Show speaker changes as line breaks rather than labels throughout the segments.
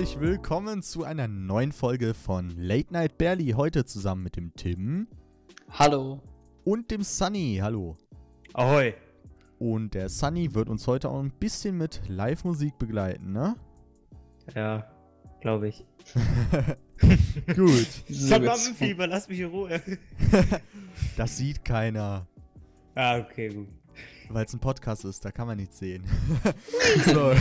herzlich willkommen zu einer neuen Folge von Late Night Barely. Heute zusammen mit dem Tim
Hallo.
und dem Sunny. Hallo.
Ahoi.
Und der Sunny wird uns heute auch ein bisschen mit Live-Musik begleiten, ne?
Ja, glaube ich.
Gut.
Lampenfieber, lass mich in Ruhe.
Das sieht keiner,
ah, okay, gut.
weil es ein Podcast ist, da kann man nichts sehen. so.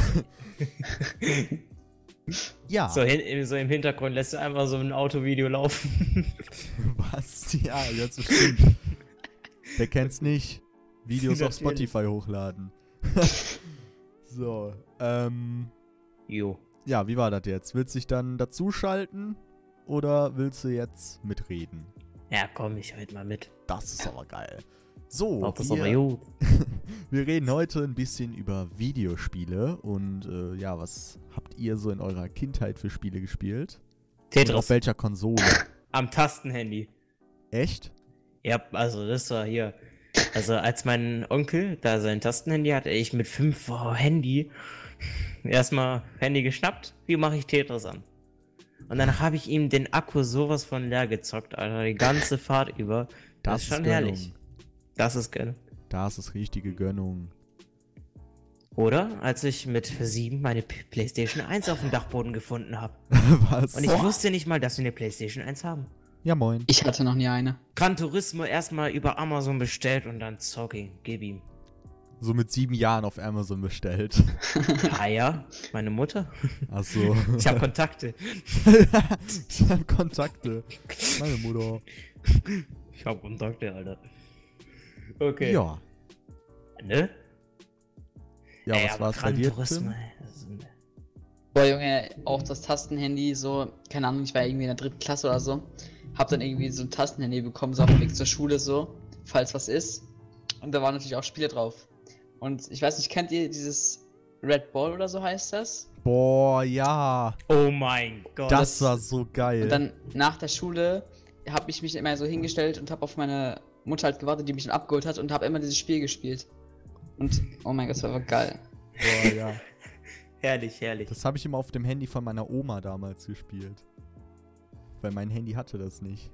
Ja,
So, hin, so im Hintergrund lässt du einfach so ein Autovideo laufen.
was? Ja, jetzt stimmt. Wer kennt's nicht? Videos auf. Spotify hochladen. so, ähm,
jo.
ja, wie war das jetzt? Willst du dich dann dazuschalten oder willst du jetzt mitreden?
Ja, komm, ich halt mal mit.
Das ist aber geil. So,
das
wir, wir reden heute ein bisschen über Videospiele und äh, ja, was habt ihr so in eurer Kindheit für Spiele gespielt? Und auf
Tetris
welcher Konsole?
am Tastenhandy.
Echt?
Ja, also das war hier. Also als mein Onkel da sein Tastenhandy hatte, ich mit 5 oh, Handy erstmal Handy geschnappt, wie mache ich Tetris an? Und dann habe ich ihm den Akku sowas von leer gezockt, Alter, die ganze Fahrt über. Das, ist schon
Gönnung.
herrlich. Das ist geil.
Das ist richtige Gönnung.
Oder als ich mit 7 meine PlayStation 1 auf dem Dachboden gefunden habe.
was?
Und ich wusste nicht mal, dass wir eine PlayStation 1 haben.
ja, moin.
Ich hatte noch nie eine.
Gran Turismo erstmal über Amazon bestellt und dann zocken. Gib ihm.
So mit sieben Jahren auf Amazon bestellt.
Ah ja, meine Mutter.
Achso.
Ich habe Kontakte.
ich hab Kontakte. Meine Mutter.
Ich habe Kontakte, Alter. Okay.
Ja.
Ne?
Ja,
Ey,
was war's bei dir,
Turismo,
Boah, Junge, auch das Tastenhandy, so, keine Ahnung, ich war irgendwie in der dritten Klasse oder so. Hab dann irgendwie so ein Tastenhandy bekommen, so auf dem Weg zur Schule, so, falls was ist. Und da waren natürlich auch Spiele drauf. Und ich weiß nicht, kennt ihr dieses Red Ball oder so heißt das?
Boah, ja.
Oh mein Gott.
Das
das-
war so geil.
Und dann nach der Schule habe ich mich immer so hingestellt und habe auf meine Mutter halt gewartet, die mich dann abgeholt hat und habe immer dieses Spiel gespielt. Und, oh mein Gott, das war aber geil.
Boah, ja.
herrlich, herrlich.
Das habe ich immer auf dem Handy von meiner Oma damals gespielt. Weil mein Handy hatte das nicht.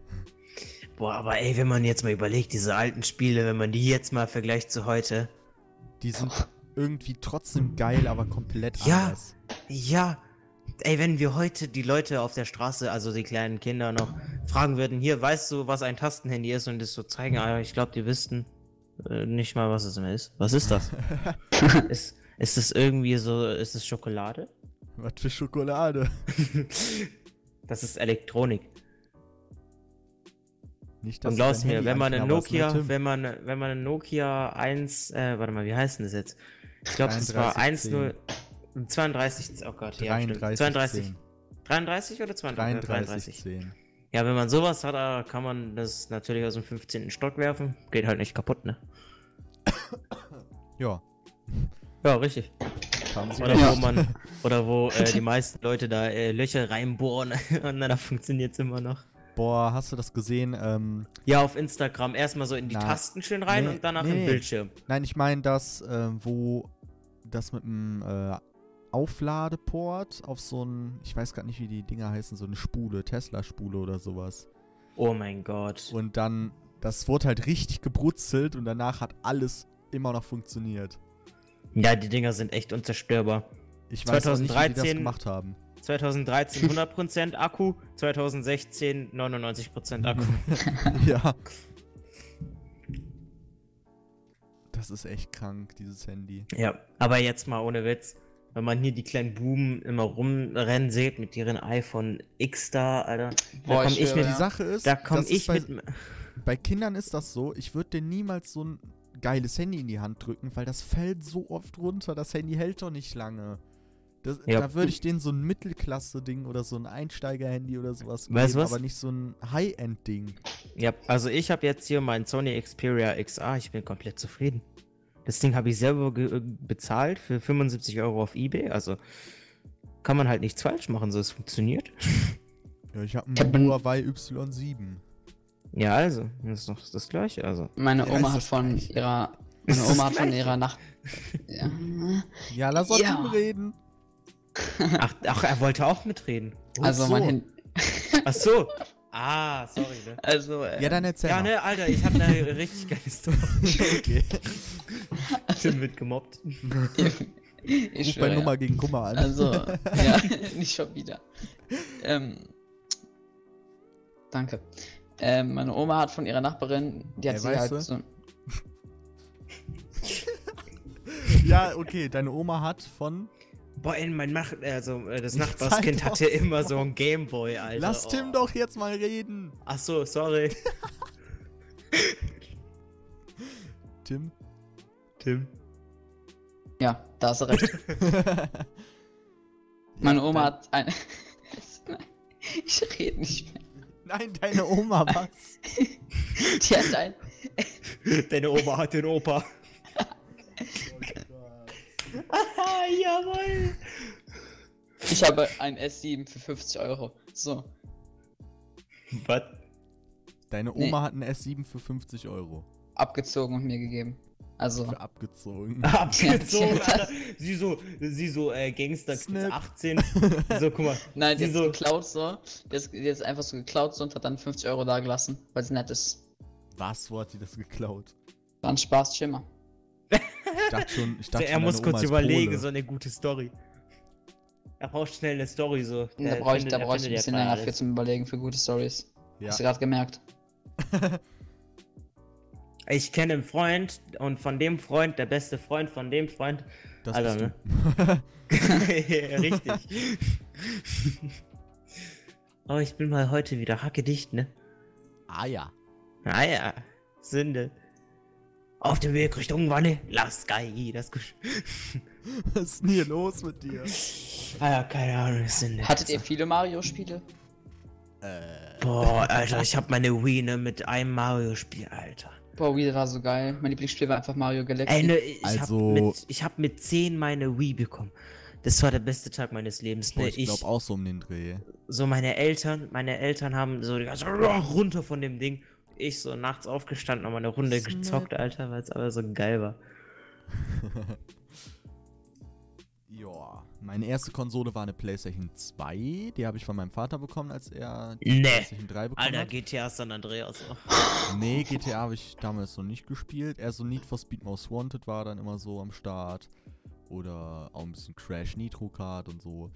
Boah, aber ey, wenn man jetzt mal überlegt, diese alten Spiele, wenn man die jetzt mal vergleicht zu heute.
Die sind irgendwie trotzdem geil, aber komplett
Ja.
anders.
Ja. Ey, wenn wir heute die Leute auf der Straße, also die kleinen Kinder noch, fragen würden, hier, weißt du, was ein Tastenhandy ist und das so zeigen, ah, ich glaube, die wüssten äh, nicht mal, was es immer ist. Was ist das? ist, ist es irgendwie so, ist es Schokolade?
Was für Schokolade.
Das ist Elektronik.
Nicht,
Und
ich
glaubst mir,
Handy
wenn man eine
ne,
Nokia, wenn man, wenn man eine Nokia 1, äh, warte mal, wie heißt denn das jetzt? Ich glaube, das war
3310.
1, 32, oh Gott, ja, stimmt.
33,
32,
10.
33 oder 32?
33, 10.
Ja, wenn man sowas hat, da kann man das natürlich aus dem 15. Stock werfen. Geht halt nicht kaputt, ne?
Ja.
Ja, richtig. Oder
recht.
wo man, oder wo äh, die meisten Leute da äh, Löcher reinbohren und dann funktioniert's immer noch.
Boah, hast du das gesehen? Ähm,
Ja, auf Instagram erstmal so in die
Na,
Tasten schön rein
nee,
und danach
nee.
im Bildschirm.
nein, ich meine das, äh, wo das mit dem äh, Aufladeport auf so ein, ich weiß gar nicht, wie die Dinger heißen, so eine Spule, Tesla-Spule oder sowas.
Oh mein Gott.
Und dann, das wurde halt richtig gebrutzelt und danach hat alles immer noch funktioniert.
Ja, die Dinger sind echt unzerstörbar.
Ich weiß auch nicht, wie die das
2013
gemacht haben.
2013 100% Akku, 2016 99% Akku.
ja. Das ist echt krank, dieses Handy.
ja, aber jetzt mal ohne Witz. Wenn man hier die kleinen Buben immer rumrennen sieht mit ihren iPhone X da, Alter. Da
Boah,
komm
ich
ich
schwöre,
mit,
Die. Sache ist,
da komm
das ist
ich
bei,
mit,
bei Kindern ist das so, ich würde denen niemals so ein geiles Handy in die Hand drücken, weil das fällt so oft runter. Das Handy hält doch nicht lange. Das,
Ja.
Da würde ich denen so ein Mittelklasse-Ding oder so ein Einsteiger-Handy oder sowas geben,
Weißt du was?
aber nicht so ein High-End-Ding.
Ja, also ich habe jetzt hier mein Sony Xperia XA, ich bin komplett zufrieden. Das Ding habe ich selber äh, bezahlt für 75 Euro auf Ebay, also kann man halt nichts falsch machen, so es funktioniert.
Ja, ich habe einen
ein-
Huawei Y7.
Ja, also, das ist doch das gleiche, also.
Meine
Ja,
Oma
ist
hat von
gleich.
ihrer. Meine Oma hat von ihrer Nacht. Ja.
Ja, lass uns
Ja.
reden.
Ach, ach, er wollte auch mitreden.
Also
so.
mein Handy.
Ach so. Ah, sorry, ne?
Also, äh,
Ja, dann erzähl
Ja,
mal.
ne, Alter, ich habe eine richtig geile Story.
okay.
Tim wird gemobbt.
ich
Ruf
schwöre,
bei
ja.
Nummer gegen Kummer an.
Also, ja, nicht schon wieder. Ähm, danke. Ähm, meine Oma hat von ihrer Nachbarin, die hat
Ey,
sie
weißt
halt
du?
so.
ja, okay, deine Oma hat von.
Boah, ey, mein Mach also äh, das Nachbarskind hatte immer so ein Gameboy, Alter.
Lass
Oh.
Tim doch jetzt mal reden.
Ach so, sorry.
Tim?
Tim.
Ja, da hast du recht. Meine Oma hat ein. Nein, ich rede nicht mehr.
Nein, deine Oma, was?
Die hat ein.
Deine Oma hat den Opa. Ah, jawohl.
Ich habe ein S7 für 50 Euro. So.
Was?
Deine
Nee.
Oma hat einen S7 für 50 Euro.
Abgezogen und mir gegeben. Also.
Für abgezogen.
Abgezogen, Alter. Sie so, sie so, äh, Gangster
Snap.
18. So, guck mal.
Nein, die
Sie
hat
so-
geklaut so. Die ist, die ist einfach so geklaut so und hat dann 50 Euro da gelassen, weil sie nett ist.
Was? Wo hat sie das geklaut?
War ein Spaß, Schimmer.
Ich dachte schon, ich
So,
dachte
er
schon,
muss kurz überlegen,
Pole.
so eine gute Story. Er braucht schnell eine Story, so.
da brauche ich, da
er
brauch ich ein bisschen länger für zum Überlegen für gute Stories.
Ja.
Hast du gerade gemerkt?
Ich kenne einen Freund und von dem Freund, der beste Freund von dem Freund.
Das
Alter,
bist
ne?
du.
Richtig. oh, ich bin mal heute wieder hackedicht, ne?
ah ja.
Ah ja, Sünde. Auf dem Weg Richtung Wanne, lass Sky, das Gesch
Was ist denn hier los mit dir?
Ah ja, keine Ahnung, Sünde.
Hattet ihr viele Mario-Spiele?
Äh,
Boah, Alter, ich hab meine Wii, ne, mit einem Mario-Spiel, Alter.
Boah, Wii war so geil. Mein Lieblingsspiel war einfach Mario Galaxy.
Ey, ne, ich,
Also-
hab mit, ich hab mit 10 meine Wii bekommen. Das war der beste Tag meines Lebens,
boah,
ne?
ich glaube auch so um den Dreh.
so meine Eltern, meine Eltern haben so die ganze runter von dem Ding. Ich so nachts aufgestanden, nochmal eine Runde
Snap.
gezockt, Alter, weil es aber so geil war.
Ja, meine erste Konsole war eine PlayStation 2. Die habe ich von meinem Vater bekommen, als er die
Nee.
PlayStation 3 bekommen
Alter,
hat.
GTA San Andreas.
Nee, GTA habe ich damals noch nicht gespielt. Eher so Need for Speed Most Wanted war dann immer so am Start. Oder auch ein bisschen Crash Nitro Kart und so.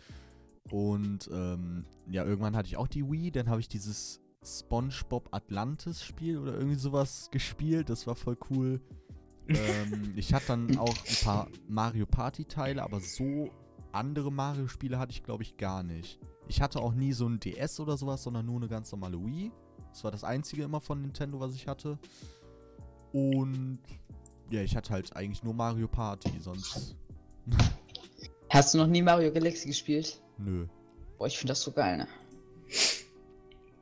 Und ähm, ja, irgendwann hatte ich auch die Wii. Dann habe ich dieses SpongeBob Atlantis Spiel oder irgendwie sowas gespielt. Das war voll cool. ähm, ich hatte dann auch ein paar Mario Party Teile, aber so andere Mario Spiele hatte ich glaube ich gar nicht. Ich hatte auch nie so ein DS oder sowas, sondern nur eine ganz normale Wii. Das war das einzige immer von Nintendo, was ich hatte. Und ja, ich hatte halt eigentlich nur Mario Party, sonst
Hast du noch nie Mario Galaxy gespielt?
nö.
Boah, ich finde das so geil, ne?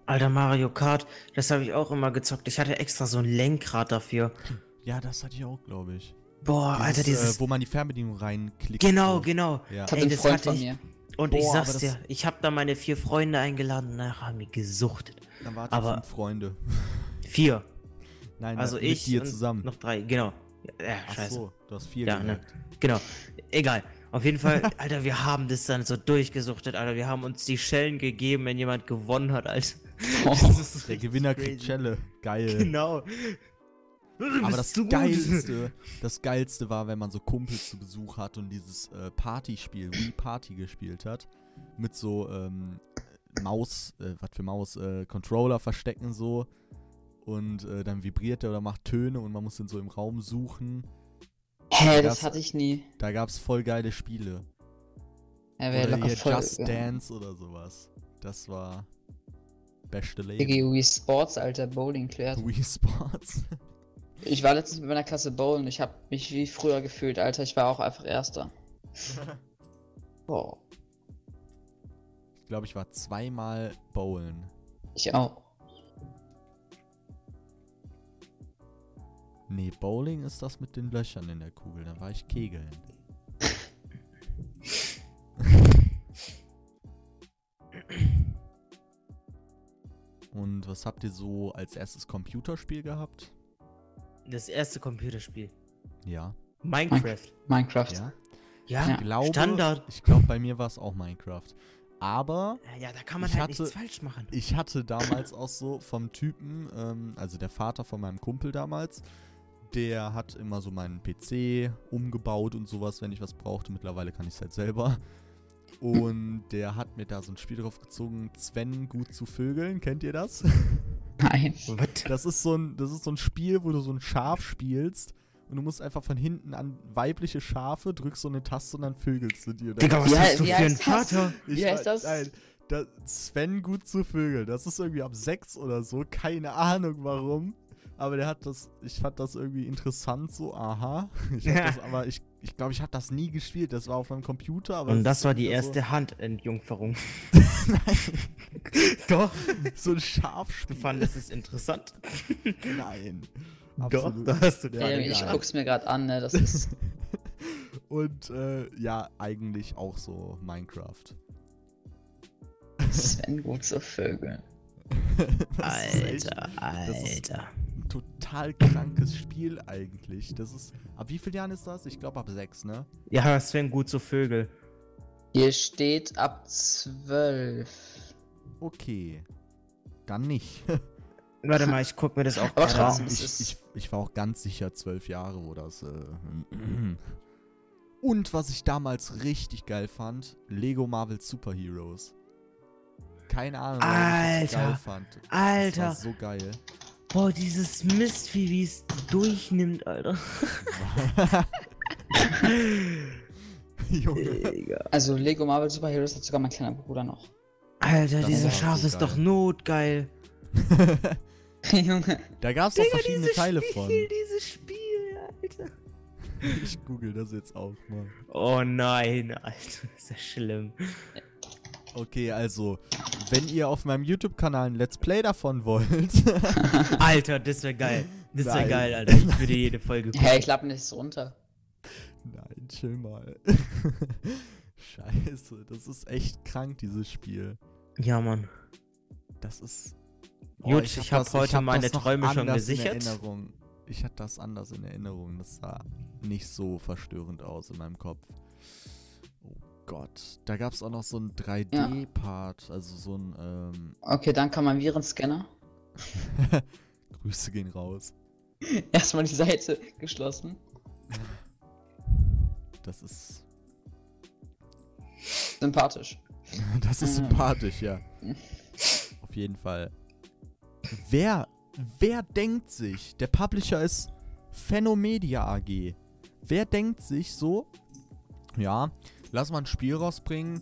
Alter, Mario Kart, das habe ich auch immer gezockt. Ich hatte extra so ein Lenkrad dafür.
Ja, das hatte ich auch, glaube ich.
Boah,
Dieses,
Alter, dieses.
äh, wo man die Fernbedienung reinklickt.
genau,
so.
genau.
Ja.
Das hat
Ey, das
Freund
hatte
von
ich-
mir.
Und
Boah,
ich sag's
das-
dir, ich habe da meine vier Freunde eingeladen, nachher haben wir gesuchtet.
Dann wart
aber-
fünf Freunde.
Vier.
Nein,
Also
mit
ich
dir
und
zusammen.
noch drei, genau. Ja,
Ach
scheiße.
so, du hast vier
Ja, ne? Genau. Egal. Auf jeden Fall, Alter, wir haben das dann so durchgesuchtet, Alter. Wir haben uns die Schellen gegeben, wenn jemand gewonnen hat, Alter. Das ist
Der Gewinner
crazy.
kriegt Schelle. Geil.
Genau.
Aber das Geilste, das Geilste war, wenn man so Kumpels zu Besuch hat und dieses äh, Partyspiel, Wii Party gespielt hat. Mit so ähm, Maus, äh, was für Maus, äh, Controller verstecken so. Und äh, dann vibriert der oder macht Töne und man muss den so im Raum suchen.
Hä,
Das-
das hatte ich nie.
Da gab es voll geile Spiele.
Er wäre
Oder
locker
hier
voll.
Just
ja.
Dance oder sowas. Das war beste Leben.
Digi, Wii Sports, alter, Bowling klärt.
Wii Sports.
Ich war letztens mit meiner Klasse bowlen. Ich habe mich wie früher gefühlt, Alter. Ich war auch einfach Erster. Boah,
Ich glaube, ich war zweimal bowlen.
ich auch.
Nee, Bowling ist das mit den Löchern in der Kugel. Da war ich Kegeln. Und was habt ihr so als erstes Computerspiel gehabt?
Das erste Computerspiel.
Ja.
Minecraft.
Minecraft.
Ja.
Ja,
Ich glaube,
Standard.
ich glaube, bei mir war es auch Minecraft. Aber
Ja, da kann man halt
hatte-
nichts falsch machen.
ich hatte damals auch so vom Typen, ähm, also der Vater von meinem Kumpel damals, der hat immer so meinen PC umgebaut und sowas, wenn ich was brauchte. Mittlerweile kann ich es halt selber. Und der hat mir da so ein Spiel drauf gezogen, Sven gut zu vögeln. Kennt ihr das?
Nein.
Was?
Das ist so ein, das ist so ein Spiel, wo du so ein Schaf spielst und du musst einfach von hinten an weibliche Schafe, drückst so eine Taste und dann vögelst du dir.
Digga, was
Wie
hast du für einen? Vater?
Ich
Wie heißt das?
Nein, da, Sven gut zu Vögeln. Das ist irgendwie ab 6 oder so. Keine Ahnung warum. Aber der hat das, ich fand das irgendwie interessant, so, aha. Ich hab
Ja.
das, aber ich ich, glaube, ich habe das nie gespielt. Das war auf meinem Computer. Aber
Und das
ist
war die erste Handentjungferung.
So,
Doch.
so ein
Du
Schafspiel.
fandest es interessant?
Nein.
Doch,
Absolut.
da hast du
Ja,
ich guck's mir gerade an, ne? Das ist.
Und äh, ja, eigentlich auch so Minecraft.
Sven gut zu Vögeln.
Das ist echt
Alter,
das
Alter.
total krankes Spiel eigentlich. Das ist. Ab wie vielen Jahren ist das? Ich glaube ab sechs, ne?
Ja, Sven, gut zu Vögel.
Hier steht ab 12.
Okay. Dann nicht.
Warte mal, ich guck mir das auch gerade an.
ich, ich, ich war auch ganz sicher zwölf Jahre, wo das. Äh, und was ich damals richtig geil fand: Lego Marvel Super Heroes. Keine Ahnung, warum ich das so
Alter.
geil fand. Das
Alter,
war so geil.
Boah, dieses Mistvieh, wie es durchnimmt, Alter.
Junge.
Digga.
Also Lego Marvel Super Heroes hat sogar mein kleiner Bruder noch.
Alter,
Das
dieser Schaf ist doch
geil.
notgeil.
Junge.
da gab es doch verschiedene
dieses
Teile
Spiel,
von.
dieses Spiel, Alter.
Ich google das jetzt auch mal.
Oh nein, Alter, das ist ja schlimm.
Okay, also, wenn ihr auf meinem YouTube-Kanal ein Let's Play davon wollt.
Alter, das wäre geil. Das wäre geil, Alter. Ich würde jede Folge gucken.
Hä, ich lade nicht so runter.
Nein, chill mal. Scheiße, das ist echt krank, dieses Spiel.
Ja, Mann.
Das ist.
Gut, ich hab
das-
heute
hab
meine Träume schon gesichert.
Erinnerung. Ich hatte das anders in Erinnerung. Das sah nicht so verstörend aus in meinem Kopf. Gott. Da gab es auch noch so einen 3D-Part. Also so ein. Ähm,
Okay, dann kann man Virenscanner.
Grüße gehen raus.
Erstmal die Seite geschlossen.
Das ist.
Sympathisch.
Das ist
Mhm.
sympathisch, ja. Auf jeden Fall. Wer, wer denkt sich, der Publisher ist Phenomedia AG. Wer denkt sich so, ja, lass mal ein Spiel rausbringen.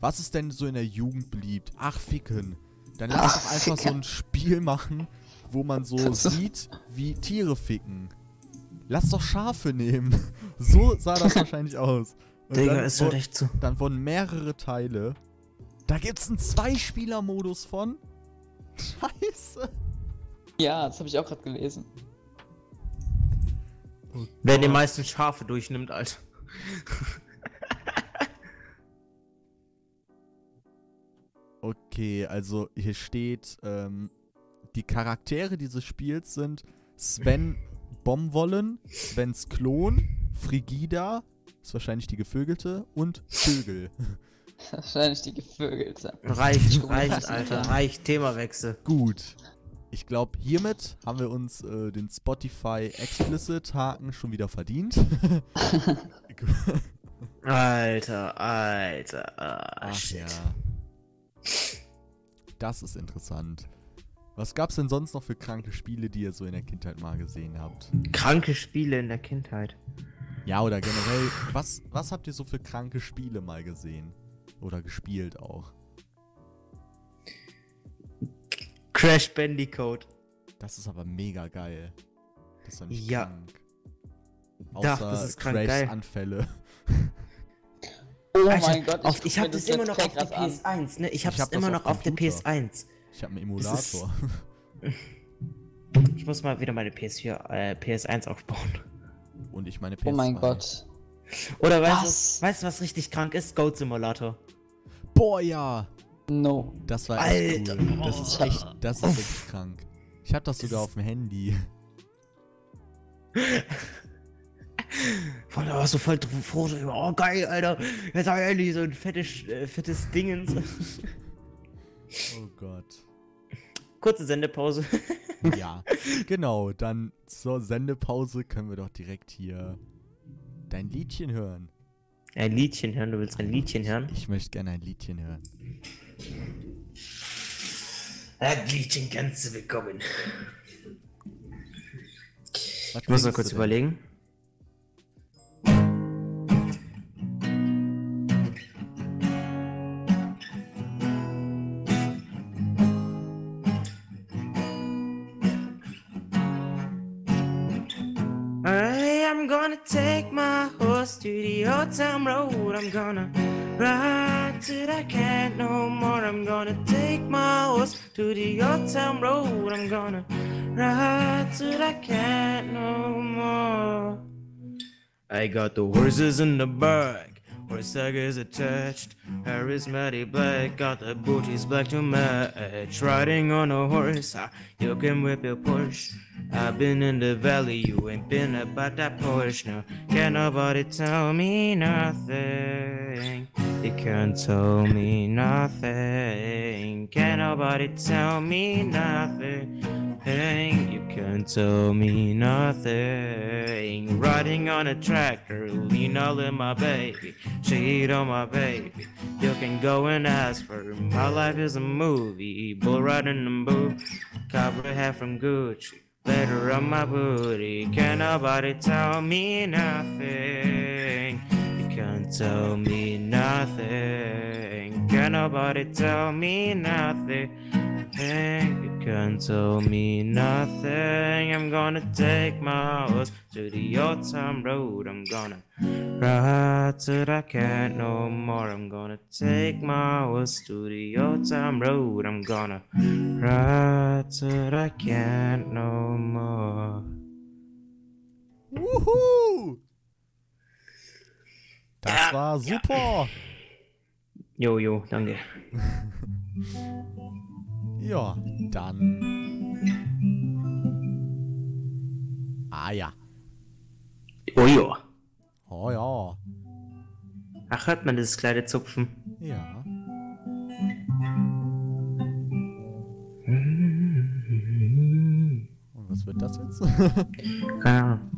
Was ist denn so in der Jugend beliebt? Ach, ficken. Dann lass
Ach,
doch einfach so
ficken.
ein Spiel machen, wo man so
so.
sieht, wie Tiere ficken. Lass doch Schafe nehmen. So sah das wahrscheinlich aus. Und
Digga,
dann
ist
wo-
halt echt so.
dann wurden mehrere Teile. Da gibt's einen Zweispieler-Modus von. Scheiße.
Ja, das habe ich auch gerade gelesen.
Oh
Wer die meisten Schafe durchnimmt, Alter.
Okay, also hier steht, ähm, die Charaktere dieses Spiels sind Sven Bomwollen, Svens Klon, Frigida, ist wahrscheinlich die Gevögelte, und Vögel.
Wahrscheinlich die Gevögelte.
Reicht,
Ich
reicht. Alter. Reicht. Themawechsel.
Gut. Ich glaube, hiermit haben wir uns äh, den Spotify Explicit Haken schon wieder verdient.
Alter, Alter. Ah,
Ach
shit.
ja. Das ist interessant. Was gab's denn sonst noch für kranke Spiele, die ihr so in der Kindheit mal gesehen habt?
Kranke Spiele in der Kindheit.
Ja, oder generell, was, was habt ihr so für kranke Spiele mal gesehen? Oder gespielt auch?
Crash Bandicoot.
Das ist aber mega geil. Das ist doch nicht
Ja.
krank.
Doch,
Außer
das ist krank
Crashs
geil.
Anfälle.
Oh
Alter,
mein Gott,
auf,
guck
ich
mir
hab das immer noch auf der
grad an.
PS1, ne? Ich hab's
hab das
immer
auf
noch auf der
Computer.
PS1.
Ich habe einen Emulator.
Ich muss mal wieder meine PS4, äh, PS1 aufbauen.
Und ich meine PS2.
Oh mein Gott.
Oder weißt
Was?
du, weißt du, was richtig krank ist? Goat Simulator.
Boah, ja.
No.
Das war echt
Alter.
cool. Das ist echt, das ist wirklich krank. Ich hab das sogar auf dem Handy.
Voll, da warst du voll froh, so, oh geil, Alter, jetzt hab ich endlich so ein fettes, äh, fettes Dingens.
Oh Gott.
Kurze Sendepause.
Ja, genau. Dann zur Sendepause können wir doch direkt hier dein Liedchen hören.
Ein Liedchen hören, du willst ein Liedchen hören?
Ich möchte gerne ein Liedchen hören.
Ein Liedchen kannst du bekommen.
Was
Ich muss noch kurz überlegen. Gonna take my horse to the old town road. I'm gonna ride till I can't no more. I'm gonna take my horse to the old town road. I'm gonna ride till I can't no more. I got the horses in the back, horse is attached. Is black, got the booties black to match. Riding on a horse, you can whip your Porsche. I've been in the valley, you ain't been about that Porsche now. Can't nobody tell me nothing. You can't tell me nothing. Can't nobody tell me nothing. You can't tell me nothing. Riding on a tractor, lean all in my baby, shade on my baby. You can go and ask for. My life is a movie, bull riding and boo. Cowboy hat from Gucci, letter on my booty. Can't nobody tell me nothing. You can't tell me nothing. Can't nobody tell me nothing. Hey, you can't tell me nothing. I'm gonna take my horse to the old town road. I'm gonna ride till I can't no more. I'm gonna take my horse to the old town road. I'm gonna ride till I can't no more.
Wuhu! Das war super.
Jo, jo, danke.
Ja, dann. Ah ja.
Oh jo.
Oh ja.
Ach, hört man das kleine Zupfen?
Ja. Und was wird das jetzt?
Keine Ahnung.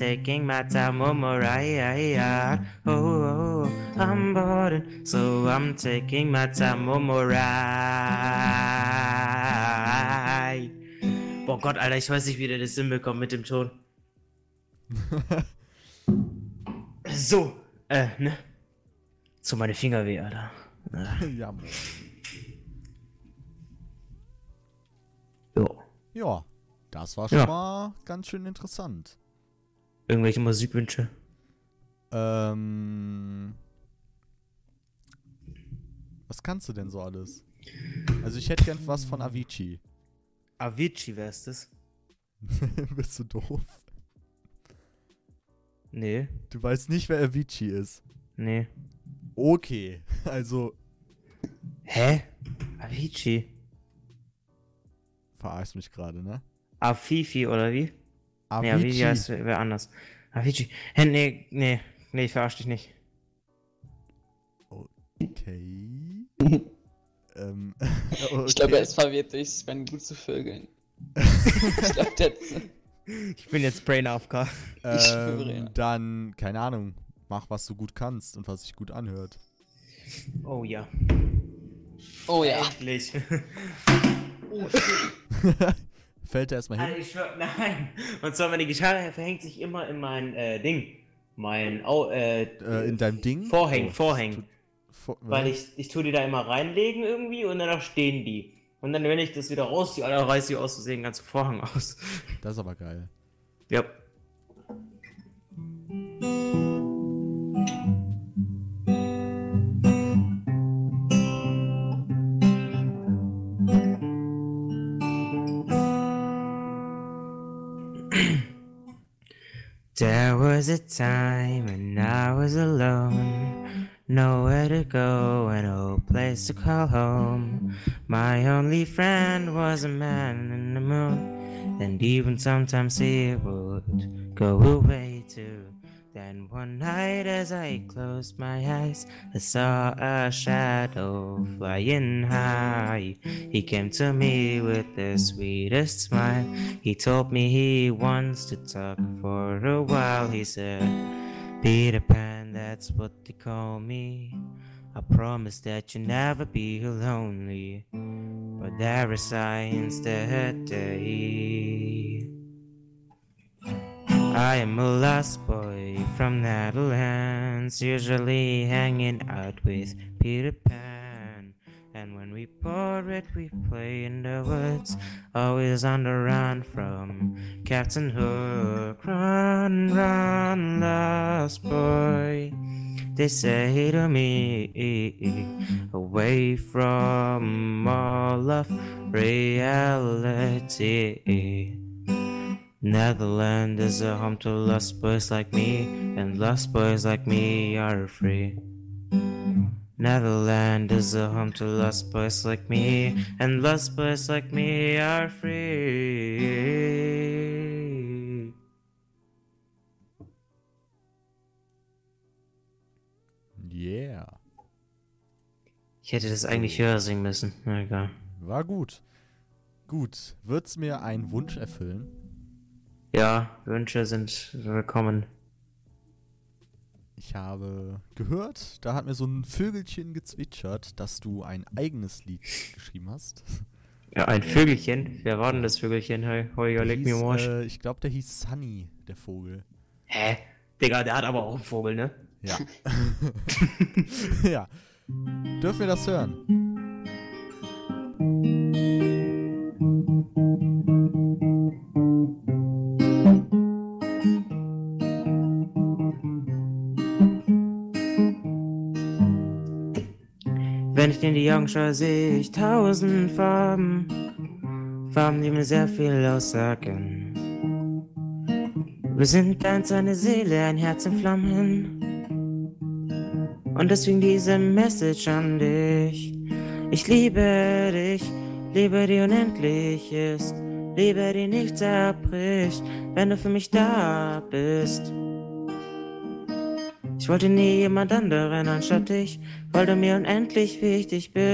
Taking my time, oh, Mariah. Oh, oh, oh, I'm bored so I'm taking my time, oh, Mariah. Boah Gott, Alter, ich weiß nicht, wie der das hinbekommt mit dem Ton. So, äh, ne? Zu meine Finger weh, Alter.
ja, Mann.
Jo.
ja, das war schon
Ja.
mal ganz schön interessant.
Irgendwelche Musikwünsche?
Ähm. Was kannst du denn so alles? Also ich hätte gern was von Avicii.
Avicii wär's das?
Bist du doof?
Nee,
Du weißt nicht, wer Avicii ist.
nee.
Okay, also
Hä? Avicii?
verarschst mich gerade, ne?
Afifi oder wie? Nee, Avicii
Avicii.
heißt wer anders. Avicii. Hä, nee, nee. Nee, ich verarsch dich nicht.
Okay. ähm, okay.
Ich glaube, er ist verwirrt durch Sven gut zu vögeln. ich glaube, der
Ich bin jetzt Brain AFK.
Ähm, Dann, keine Ahnung, mach, was du gut kannst und was sich gut anhört.
Oh ja.
Oh ja.
Endlich.
Fällt er erstmal hin?
Alter, ich schwör, nein. Und zwar meine Gitarre verhängt sich immer in mein äh, Ding. Mein Au äh,
Äh, in deinem Ding?
Vorhängen,
Oh,
Vorhängen.
Vor-
Weil ich, ich tue die da immer reinlegen irgendwie und dann stehen die. Und dann, wenn ich das wieder rausziehe, Alter, reiß ich aus Versehen den ganzen Vorhang aus.
Das ist aber geil.
Ja. There was a time when I was alone. Nowhere to go and no place to call home. My only friend was a man in the moon, and even sometimes he would go away too. Then one night, as I closed my eyes, I saw a shadow flying high. He came to me with the sweetest smile. He told me he wants to talk for a while. He said, Peter Pan, that's what they call me. I promise that you'll never be lonely. But there is that day. I am a lost boy from Netherlands, usually hanging out with Peter Pan. And when we it, we play in the woods, always on the run from Captain Hook. Run, run, lost boy. They say to me, away from all of reality. Netherlands is a home to lost boys like me, and lost boys like me are free. Netherlands is a home to lost boys like me, and lost boys like me are free.
Yeah.
Ich hätte das eigentlich höher singen müssen. Na egal.
War gut. Gut. Wird's mir einen Wunsch erfüllen?
Ja, Wünsche sind willkommen.
Ich habe gehört, da hat mir so ein Vögelchen gezwitschert, dass du ein eigenes Lied geschrieben hast.
Ja, ein Vögelchen. Wer war denn das Vögelchen? Hey, Holger, leg mir
Hieß,
Marsch.
äh, ich glaube, der hieß Sunny, der Vogel.
Hä? Digga, der hat aber auch einen Vogel, ne?
Ja. ja. Dürfen wir das hören?
Die Augen schaue, sehe ich tausend Farben. Farben, die mir sehr viel aussagen. Wir sind eins, eine Seele, ein Herz in Flammen. Und deswegen diese Message an dich. Ich liebe dich, Liebe, die unendlich ist. Liebe, die nicht zerbricht, wenn du für mich da bist. Wollte nie jemand anderen anstatt dich, weil du mir unendlich wichtig bist.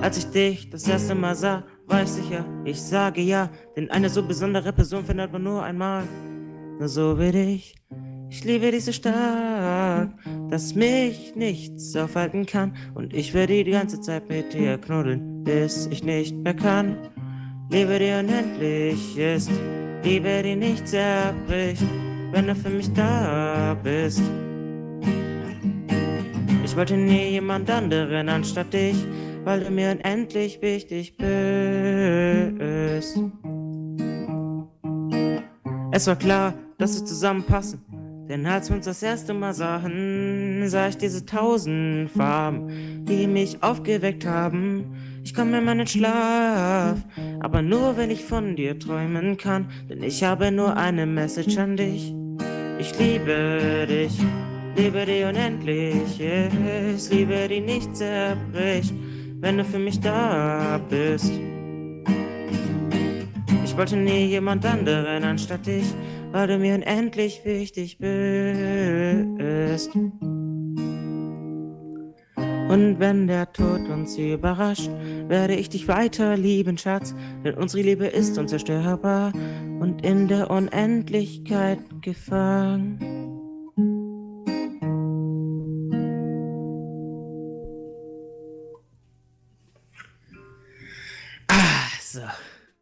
Als ich dich das erste Mal sah, war ich sicher, ich sage ja, denn eine so besondere Person findet man nur einmal. Nur so wie dich. Ich liebe dich so stark, dass mich nichts aufhalten kann. Und ich werde die ganze Zeit mit dir knuddeln, bis ich nicht mehr kann. Liebe, die unendlich ist, Liebe, die nicht zerbricht, wenn du für mich da bist. Ich wollte nie jemand anderen anstatt dich, weil du mir unendlich wichtig bist. Es war klar, dass wir zusammenpassen. Denn als wir uns das erste Mal sahen, sah ich diese tausend Farben, die mich aufgeweckt haben. Ich komme in meinen Schlaf, aber nur wenn ich von dir träumen kann, denn ich habe nur eine Message an dich. Ich liebe dich, liebe die unendlich ist, liebe die nicht zerbricht, wenn du für mich da bist. Ich wollte nie jemand anderen anstatt dich, weil du mir unendlich wichtig bist. Und wenn der Tod uns überrascht, werde ich dich weiter lieben, Schatz, denn unsere Liebe ist unzerstörbar und in der Unendlichkeit gefangen. Ah, so.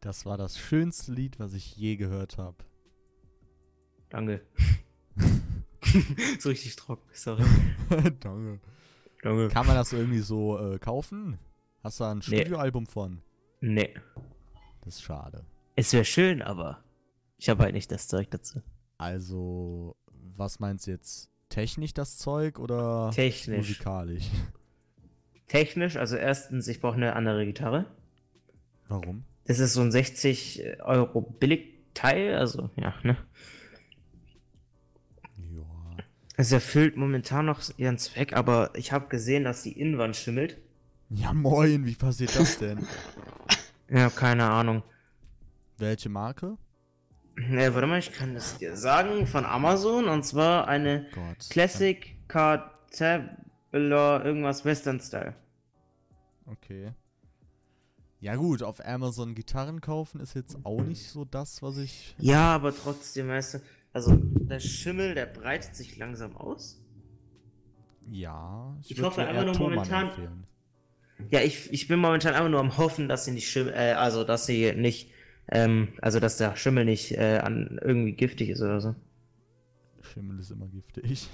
Das war das schönste Lied, was ich je gehört habe.
Danke. so richtig trocken, sorry.
Danke.
Danke.
Kann man das irgendwie so äh, kaufen? Hast du da ein
Nee.
Studioalbum von?
Nee.
Das ist schade.
Es wäre schön, aber ich habe halt nicht das Zeug dazu.
Also, was meinst du jetzt? Technisch das Zeug oder
Technisch.
musikalisch?
Technisch, also erstens, ich brauche eine andere Gitarre.
Warum?
Das ist so ein 60 Euro Billigteil, also ja, ne? Es erfüllt momentan noch ihren Zweck, aber ich habe gesehen, dass die Innenwand schimmelt.
Ja, moin, wie passiert das denn?
Ja, keine Ahnung.
Welche Marke?
Ne, warte mal, ich kann das dir sagen. Von Amazon. Und zwar eine
Gott.
Classic Car Tabular irgendwas Western Style.
Okay. Ja gut, auf Amazon Gitarren kaufen ist jetzt auch nicht so das, was ich...
Ja, aber trotzdem, weißt du, also der Schimmel, der breitet sich langsam aus.
Ja,
Ich
würd
hoffe einfach nur
Thomann
momentan-
empfehlen.
Ja, ich, ich bin momentan einfach nur am Hoffen, dass sie nicht Schimmel, äh, also dass sie nicht, ähm, also dass der Schimmel nicht äh, an irgendwie giftig ist oder so.
Schimmel ist immer giftig.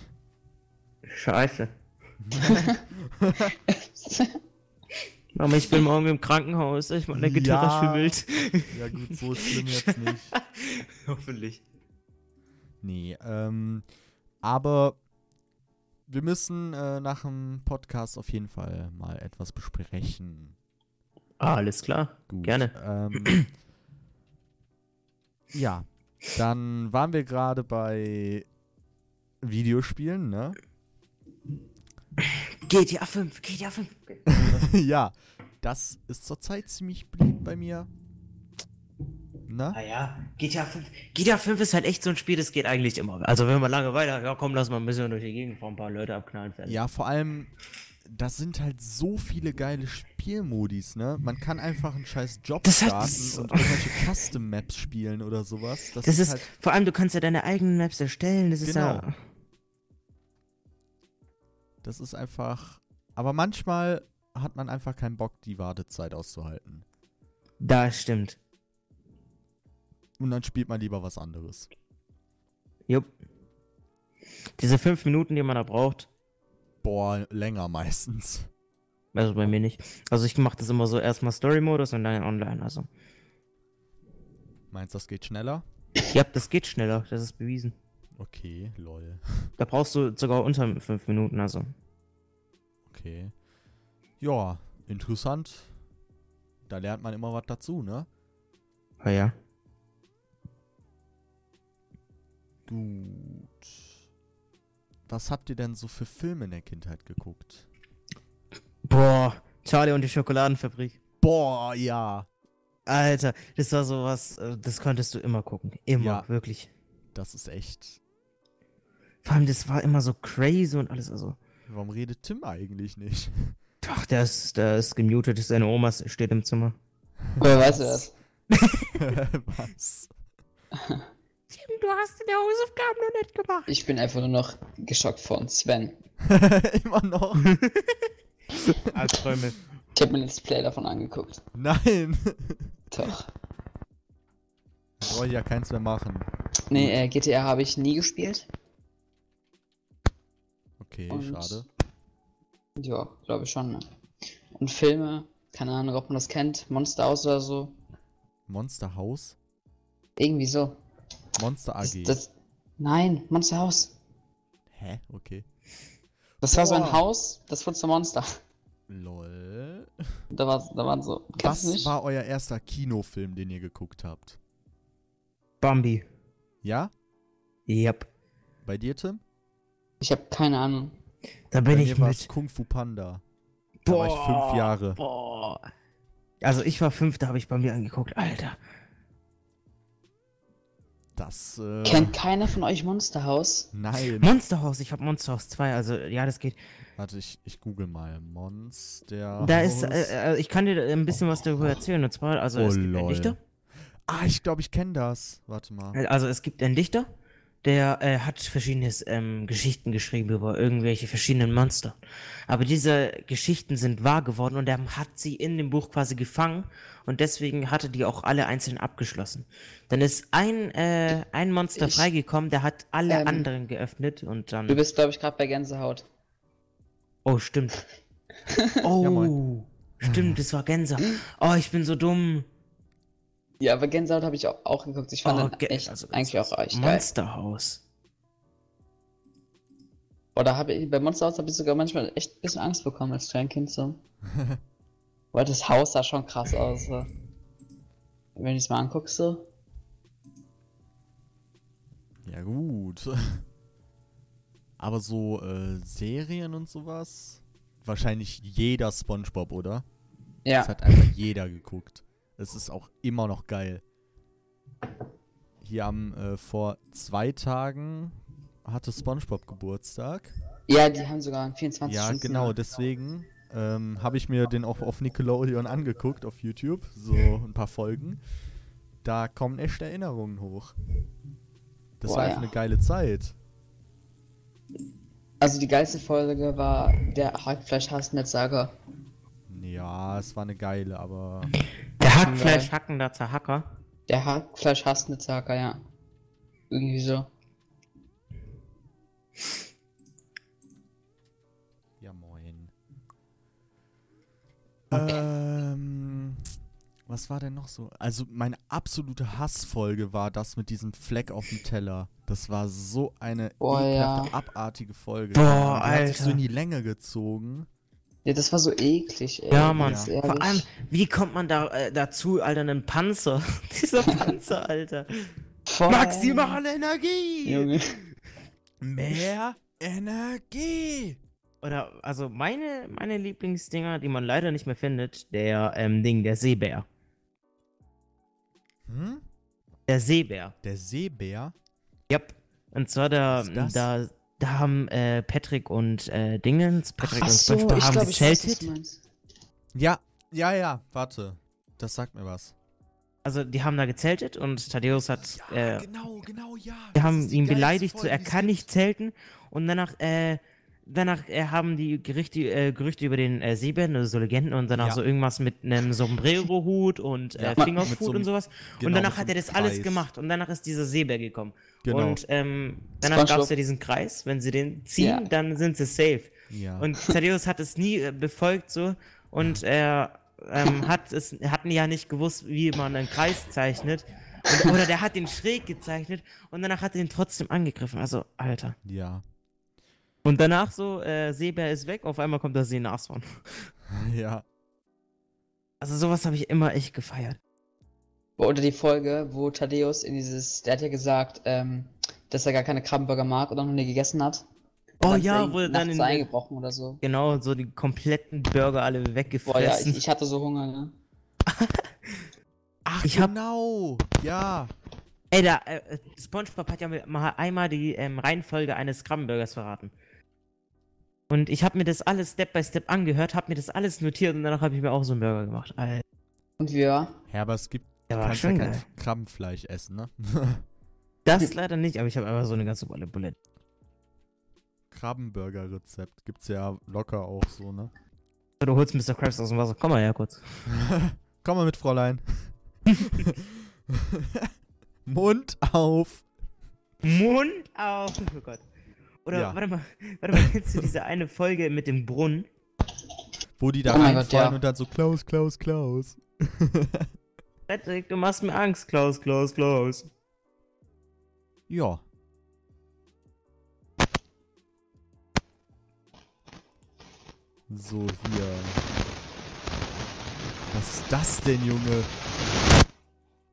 Scheiße. Mama, ich bin morgen im Krankenhaus. Ich meine Gitarre
Ja.
schimmelt.
Ja gut, so schlimm jetzt nicht.
Hoffentlich.
Nee, ähm, aber wir müssen äh, nach dem Podcast auf jeden Fall mal etwas besprechen.
Ah, alles klar.
Gut.
Gerne.
Ähm, ja, dann waren wir gerade bei Videospielen, ne?
GTA 5, GTA 5.
ja, das ist zurzeit ziemlich beliebt bei mir. Ne?
Ah ja, GTA 5. GTA 5 ist halt echt so ein Spiel, das geht eigentlich immer. Also wenn man Langeweile hat, ja komm, lass mal ein bisschen durch die Gegend fahren, ein paar Leute abknallen. fertig.
Ja, vor allem, das sind halt so viele geile Spielmodis, ne? Man kann einfach einen scheiß Job
Das
starten und irgendwelche Custom-Maps spielen oder sowas. Das,
Das ist,
halt,
vor allem, du kannst ja deine eigenen Maps erstellen. Das ist
Genau.
ja.
das ist einfach. Aber manchmal hat man einfach keinen Bock, die Wartezeit auszuhalten.
Das stimmt.
Und dann spielt man lieber was anderes.
Jupp. Diese fünf Minuten, die man da braucht,
Boah, länger meistens.
also bei mir nicht. Also ich mache das immer so erstmal Story-Modus und dann online. Also.
Meinst du, das geht schneller?
Ja, das geht schneller, das ist bewiesen.
Okay, lol.
Da brauchst du sogar unter fünf Minuten, also.
Okay. Ja, interessant. Da lernt man immer was dazu, ne?
Ah ja.
Gut. Was habt ihr denn so für Filme in der Kindheit geguckt?
Boah, Charlie und die Schokoladenfabrik.
Boah, ja.
Alter, das war sowas, äh, das konntest du immer gucken. Immer,
Ja.
wirklich.
Das ist echt.
Vor allem, das war immer so crazy und alles. Also,
Warum redet Tim eigentlich nicht?
doch, der ist, der ist gemutet, seine Oma steht im Zimmer.
Woher weißt du das?
Was?
Tim, du hast deine Hausaufgaben noch nicht gemacht.
Ich bin einfach nur noch geschockt von Sven.
Immer noch?
Albträume.
Ich habe mir Let's Play davon angeguckt.
Nein.
Doch.
Brauche ich ja keins mehr machen.
Nee, äh, GTA habe ich nie gespielt.
Okay,
Und-
schade.
Ja, glaube ich schon. Ne? Und Filme, keine Ahnung, ob man das kennt. Monster House oder so.
Monster House?
Irgendwie so.
Monster
Das,
AG.
das, nein, Monster House.
Hä? Okay.
Das war so ein
Boah.
Haus, das wurde zum Monster.
Lol.
Da, war, da waren so.
Was
nicht?
war euer erster Kinofilm, den ihr geguckt habt?
Bambi.
Ja?
Yep.
Bei dir, Tim?
Ich habe keine Ahnung.
Da bin
Bei
ich
mir
mit.
Kung Fu Panda. Da war ich fünf Jahre.
Boah. Also ich war fünf, da habe ich Bambi angeguckt. Alter.
Das, äh,
Kennt keiner von euch Monster House?
Nein.
Monster House, ich habe Monster House 2, also ja, das geht.
Warte, ich, ich google mal. Monster
Da
House.
ist, äh, äh, ich kann dir ein bisschen was darüber erzählen. Und zwar, also
Oh,
es gibt einen
lol.
Dichter.
ah, ich glaube, ich kenne das. Warte mal.
Also es gibt einen Dichter, der äh, hat verschiedene ähm, Geschichten geschrieben über irgendwelche verschiedenen Monster. Aber diese Geschichten sind wahr geworden und er hat sie in dem Buch quasi gefangen und deswegen hatte die auch alle einzeln abgeschlossen. Dann ist ein, äh, ein Monster
Ich-
freigekommen, der hat alle
Ähm,
anderen geöffnet und dann.
Du bist, glaube ich, gerade bei Gänsehaut.
Oh, stimmt.
Ja,
Oh,
moin.
stimmt, das war Gänse. Oh, ich bin so dumm.
Ja, aber Gänsehaut habe ich auch, auch geguckt. Ich fand
Oh,
den echt,
also,
eigentlich auch echt geil.
Monster House.
Oder habe ich bei Monster House habe ich sogar manchmal echt ein bisschen Angst bekommen als Kleinkind so. Weil das Haus sah schon krass aus. So. Wenn ich es mal angucke, so.
Ja, gut. Aber so äh, Serien und sowas, wahrscheinlich jeder SpongeBob, oder?
Ja.
Das hat einfach jeder geguckt. Es ist auch immer noch geil. Hier am äh, vor zwei Tagen hatte SpongeBob Geburtstag.
Ja, die haben sogar einen 24
Ja,
Stunden.
genau, deswegen ähm, habe ich mir den auch auf Nickelodeon angeguckt, auf YouTube, so ein paar Folgen. Da kommen echt Erinnerungen hoch. Das
Boah,
war
ja.
einfach eine geile Zeit.
Also die geilste Folge war der Hackfleisch-Hassnetzsager.
Ja, es war eine geile, aber
Der Hackfleisch hackender Zerhacker.
Der Hackfleisch-Hassnetzsager, ja. Irgendwie so.
ja moin.
Okay.
Ähm, was war denn noch so? Also meine absolute Hassfolge war das mit diesem Fleck auf dem Teller. Das war so eine
Boah, ja.
abartige Folge.
Boah,
Die hat sich so
Alter.
in die Länge gezogen.
Ja, das war so eklig, ey.
Ja, Mann.
Ja.
Vor allem, wie kommt man da äh, dazu, Alter, einen Panzer? Dieser Panzer, Alter.
Voll.
Maximale Energie!
Junge.
Mehr Energie!
Oder, also meine, meine Lieblingsdinger, die man leider nicht mehr findet, der ähm, Ding, der Seebär.
Hm?
Der Seebär.
Der Seebär?
Yep. Und zwar
das?
da, da haben äh, Patrick und äh, Dingens, Patrick
Ach
und
so,
SpongeBob haben
weiß, was
gezeltet.
meinst.
Ja, ja, ja, warte. Das sagt mir was.
Also die haben da gezeltet und Thaddeus hat, äh,
genau, genau, ja.
die haben ihn beleidigt, so er kann nicht zelten und danach, äh, danach äh, haben die Gerichte, äh, Gerüchte über den äh, Seebären, also so Legenden und danach
Ja.
so irgendwas mit einem Sombrero-Hut und
Ja,
äh,
mit
Fingerfood
so
und sowas.
genau,
und danach hat er das alles
Kreis.
gemacht und danach ist dieser Seebär gekommen.
Genau.
Und ähm, danach gab es ja diesen Kreis, wenn sie den ziehen,
Ja.
dann sind sie safe.
ja.
Und Thaddeus hat es nie äh, befolgt so und er ähm, hat es hatten ja nicht gewusst, wie man einen Kreis zeichnet. Und, oder der hat den schräg gezeichnet und danach hat er ihn trotzdem angegriffen. Also, Alter.
ja.
Und danach so, äh, Seebär ist weg, auf einmal kommt das Seenashorn.
Ja.
Also sowas habe ich immer echt gefeiert.
Oder die Folge, wo Thaddeus in dieses, der hat ja gesagt, ähm, dass er gar keine Krabbenburger mag oder noch nie gegessen hat.
Oh
Dann ist
ja,
er
wo er dann in
eingebrochen oder so.
genau so die kompletten Burger alle
Boah, ja,
weggefressen.
ich, ich hatte so Hunger, ne?
Ach,
Ich hab-
genau. Ja.
Ey, da, äh, SpongeBob hat ja mal einmal die ähm, Reihenfolge eines Krabbenburgers verraten. Und ich habe mir das alles Step by Step angehört, habe mir das alles notiert und danach habe ich mir auch so einen Burger gemacht. Alter,
Und wir,
Ja, aber es gibt, du
war
kannst ja
schon
kein
geil.
Krabbenfleisch essen, ne?
Das leider nicht, aber ich habe einfach so eine ganz normale Bulette.
Krabbenburger-Rezept gibt's ja locker auch so, ne?
So, Du holst Mr. Krabs aus dem Wasser. Komm mal her kurz.
Komm mal mit, Fräulein. Mund auf.
Mund auf! Oh Gott. Oder
Ja.
warte mal, warte mal, kennst du diese eine Folge mit dem Brunnen?
Wo die da
Oh Gott,
reinfallen
ja.
und dann so Klaus, Klaus, Klaus.
Patrick, du machst mir Angst, Klaus, Klaus, Klaus.
Ja. So, hier. Was ist das denn, Junge?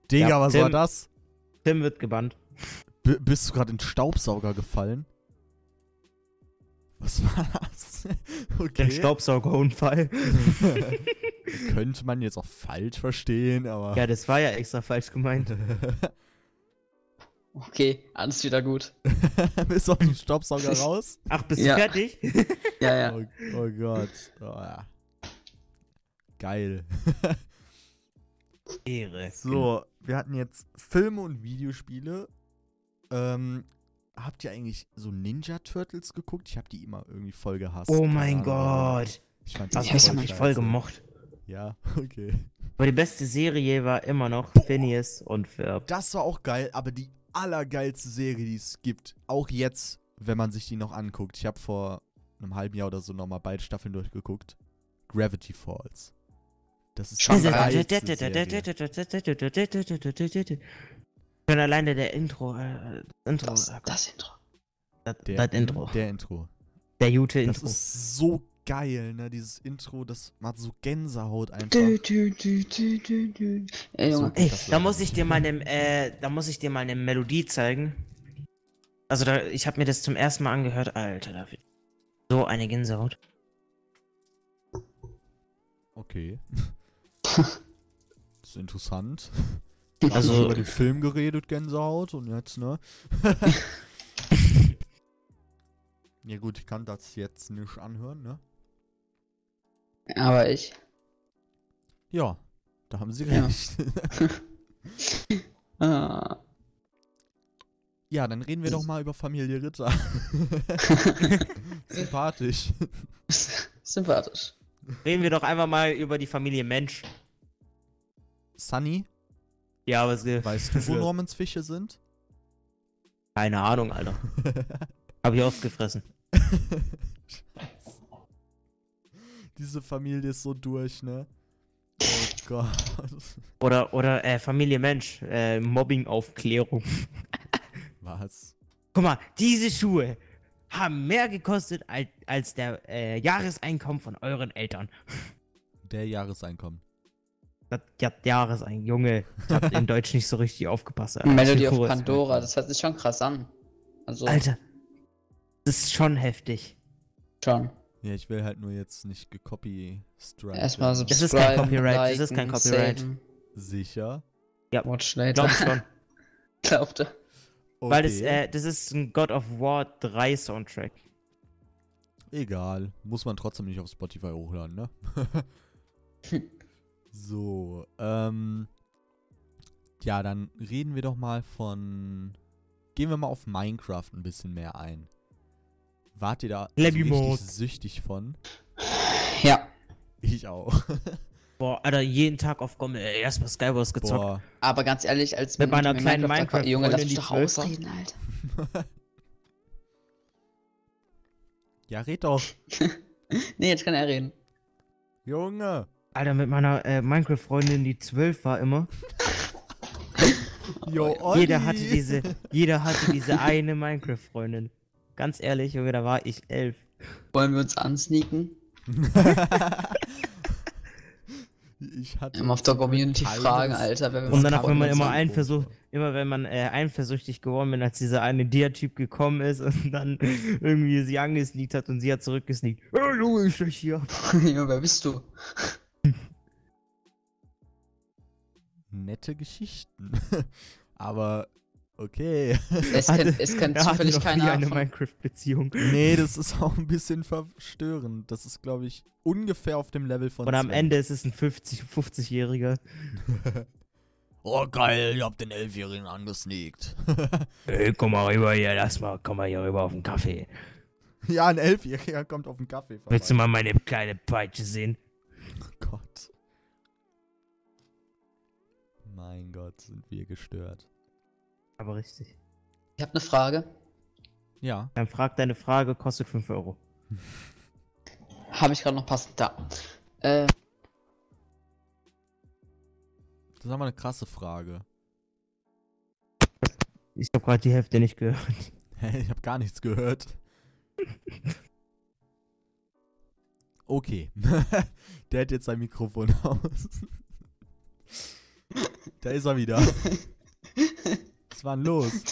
Digga,
Ja,
was war
Tim.
das?
Tim wird gebannt.
B bist du gerade in den Staubsauger gefallen? Was war das? okay.
Den Staubsaugerunfall.
Könnte man jetzt auch falsch verstehen, aber.
ja, das war ja extra falsch gemeint.
okay, alles wieder gut.
Bist du aus dem Staubsauger raus?
Ach, bist
Ja.
du fertig?
Ja, ja.
Oh, oh Gott. Oh, ja. Geil.
Ehre.
So, wir hatten jetzt Filme und Videospiele. Ähm, habt ihr eigentlich so Ninja Turtles geguckt? Ich hab die immer irgendwie voll gehasst.
Oh mein. Gott.
Ich fand die
habe
ich
voll gemocht.
Ja, okay.
Aber die beste Serie war immer noch Phineas und Ferb.
Das war auch geil, aber die allergeilste Serie, die es gibt, auch jetzt, wenn man sich die noch anguckt. Ich habe vor einem halben Jahr oder so nochmal beide Staffeln durchgeguckt. Gravity Falls. Das ist
Schon geil.
Schon alleine der Intro. Äh, das Intro.
Das,
äh,
das Intro.
das,
Der,
das Intro.
Der Intro.
Der gute
Das
Intro.
ist so geil, ne? Dieses Intro, das macht so Gänsehaut einfach.
Du, du, du, du, du, du. Ey.
So.
Ey,
Das
da muss ich dir mal ne, äh, da muss ich dir mal eine Melodie zeigen. Also da, ich habe mir das zum ersten Mal angehört, Alter, da wird so eine Gänsehaut.
Okay. das ist interessant. Wir haben
Also-
über den Film geredet, Gänsehaut, und jetzt, ne? ja gut, ich kann das jetzt nicht anhören, ne?
Aber ich.
Ja, da haben sie
Ja.
recht.
Ah.
ja, dann reden wir doch mal über Familie Ritter. Sympathisch.
Sympathisch.
Reden wir doch einfach mal über die Familie Mensch.
Sunny,
Ja, was ge-
weißt du, wo Normans Fische sind?
Keine Ahnung, Alter. Hab ich aufgefressen.
Diese Familie ist so durch, ne? Oh Gott.
Oder, oder, äh, Familie Mensch, äh, Mobbing-Aufklärung.
Was?
Guck mal, diese Schuhe haben mehr gekostet als, als der äh, Jahreseinkommen von euren Eltern.
Der Jahreseinkommen.
Das ja, Jahreseinkommen, Junge. Ich hab in Deutsch nicht so richtig aufgepasst. Alter.
Melody
Ich
of Pandora, das hört sich schon krass an. Also,
Alter, das ist schon heftig.
schon.
Ja, ich will halt nur jetzt nicht gecopy strike.
Erstmal
Das ist kein Copyright, das ist kein
liken,
Copyright.
saven,
Sicher.
Watch later.
Glaub schon.
Glaubte.
Okay.
Weil das, äh, das ist ein God of War 3 Soundtrack.
Egal. Muss man trotzdem nicht auf Spotify hochladen, ne? so, ähm. Ja, dann reden wir doch mal von. Gehen wir mal auf Minecraft ein bisschen mehr ein. Wart ihr da so richtig süchtig von?
Ja,
Ich auch.
Boah, Alter, jeden Tag auf Gommel, ey, erstmal Skywars gezockt.
Boah.
aber ganz ehrlich, als
Mit meiner kleinen
Minecraft angucke, Junge, lass mich doch ausreden, Alter.
Ja, red doch.
Nee, jetzt kann er reden.
Junge.
Alter, mit meiner äh, Minecraft-Freundin, die 12 war immer.
Jo, Olli.
Jeder hatte diese, jeder hatte diese eine Minecraft-Freundin. Ganz ehrlich, Junge, da war ich elf.
Wollen wir uns ansneaken?
ich hatte
Immer auf der Community fragen, Alter. Wer
Und danach, wenn man immer einen Versuch, immer wenn man äh, eifersüchtig geworden bin, als dieser eine Dia-Typ gekommen ist und dann irgendwie sie angesneakt hat und sie hat zurückgesneakt. Oh, Junge, ich stech hier. ab."
Junge, wer bist du?
Nette Geschichten. Aber okay.
Es
Hatte-
kennt, es kennt
er hatte
zufällig keiner
eine. Minecraft-Beziehung.
Nee, das ist auch ein bisschen verstörend. Das ist, glaube ich, ungefähr auf dem Level von.
Und am
Sven.
Ende ist es ein 50, 50-Jähriger.
oh, geil, ihr habt den Elfjährigen angesneakt.
Ey, komm mal rüber hier, lass mal, komm mal hier rüber auf den Kaffee.
ja, ein Elfjähriger kommt auf den Kaffee vorbei.
Willst du mal meine kleine Peitsche sehen?
Oh Gott. Mein Gott, sind wir gestört.
Aber richtig.
Ich habe eine Frage.
Ja,
Dann frag deine Frage, kostet 5 Euro.
Habe ich gerade noch passend da. Äh,
das ist aber eine krasse Frage.
Ich habe gerade die Hälfte nicht gehört.
Hä, ich habe gar nichts gehört. Okay. Der hat jetzt sein Mikrofon aus. Da ist er wieder. Was war denn los?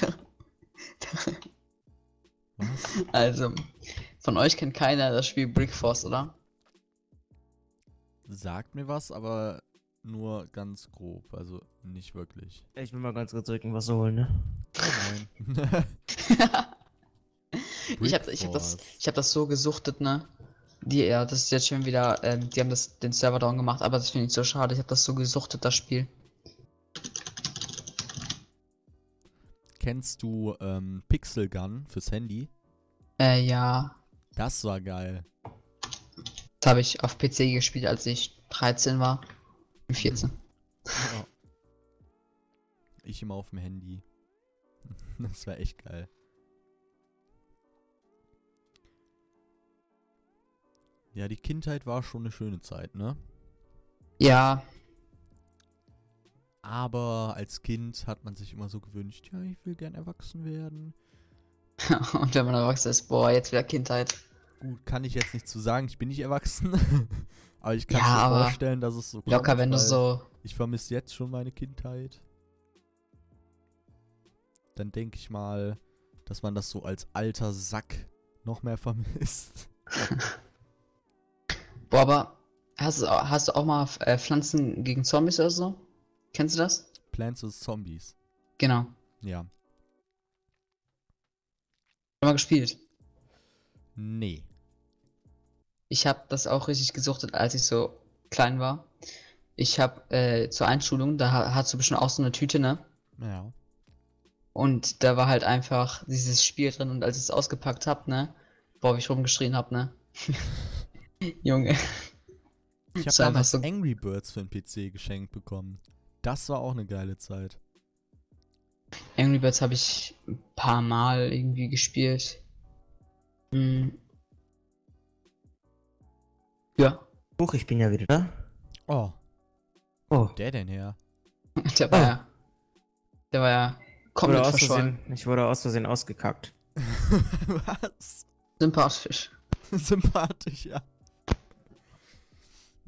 Was?
also, von euch kennt keiner das Spiel Brick Force, oder?
Sagt mir was, aber nur ganz grob. Also nicht wirklich.
Ich will mal ganz kurz irgendwas holen, ne?
Nein.
ich habe ich hab das, ich hab das so gesuchtet, ne? Die, ja, das ist jetzt schon wieder, ähm, die haben das, den Server down gemacht, aber das finde ich so schade. Ich habe das so gesuchtet, das Spiel.
Kennst du ähm, Pixel Gun fürs Handy?
Äh, ja.
Das war geil.
Das habe ich auf PC gespielt, als ich 13 war. 14.
Ja. Ich immer auf dem Handy. Das war echt geil. Ja, die Kindheit war schon eine schöne Zeit, ne?
Ja,
Aber als Kind hat man sich immer so gewünscht, ja, ich will gern erwachsen werden.
und wenn man erwachsen ist, boah, jetzt wieder Kindheit.
Gut, kann ich jetzt nicht zu sagen, ich bin nicht erwachsen. aber ich kann
Ja,
mir vorstellen, dass es so
Locker,
kommt,
wenn du so.
Ich vermisse jetzt schon meine Kindheit. Dann denke ich mal, dass man das so als alter Sack noch mehr vermisst.
Boah, aber hast du, hast du auch mal äh, Pflanzen gegen Zombies oder so? Kennst du das?
Plants vs. Zombies.
Genau.
Ja.
Schon mal gespielt.
Nee.
Ich habe das auch richtig gesuchtet, als ich so klein war. Ich habe äh, zur Einschulung, da ha- hast du bestimmt auch so eine Tüte, ne?
Ja.
Und da war halt einfach dieses Spiel drin und als ich es ausgepackt hab, ne? Boah, wie ich rumgeschrien hab, ne? Junge.
Ich habe damals
so-
Angry Birds für den PC geschenkt bekommen. Das war auch eine geile Zeit.
Angry Birds habe ich ein paar Mal irgendwie gespielt. Hm. Ja,
Huch, ich bin ja wieder da.
Oh,
Oh,
der denn her?
der war
Oh.
ja. Der war ja
ich wurde
komplett verschollen.
Ich wurde aus Versehen ausgekackt.
Was?
Sympathisch.
Sympathisch, ja.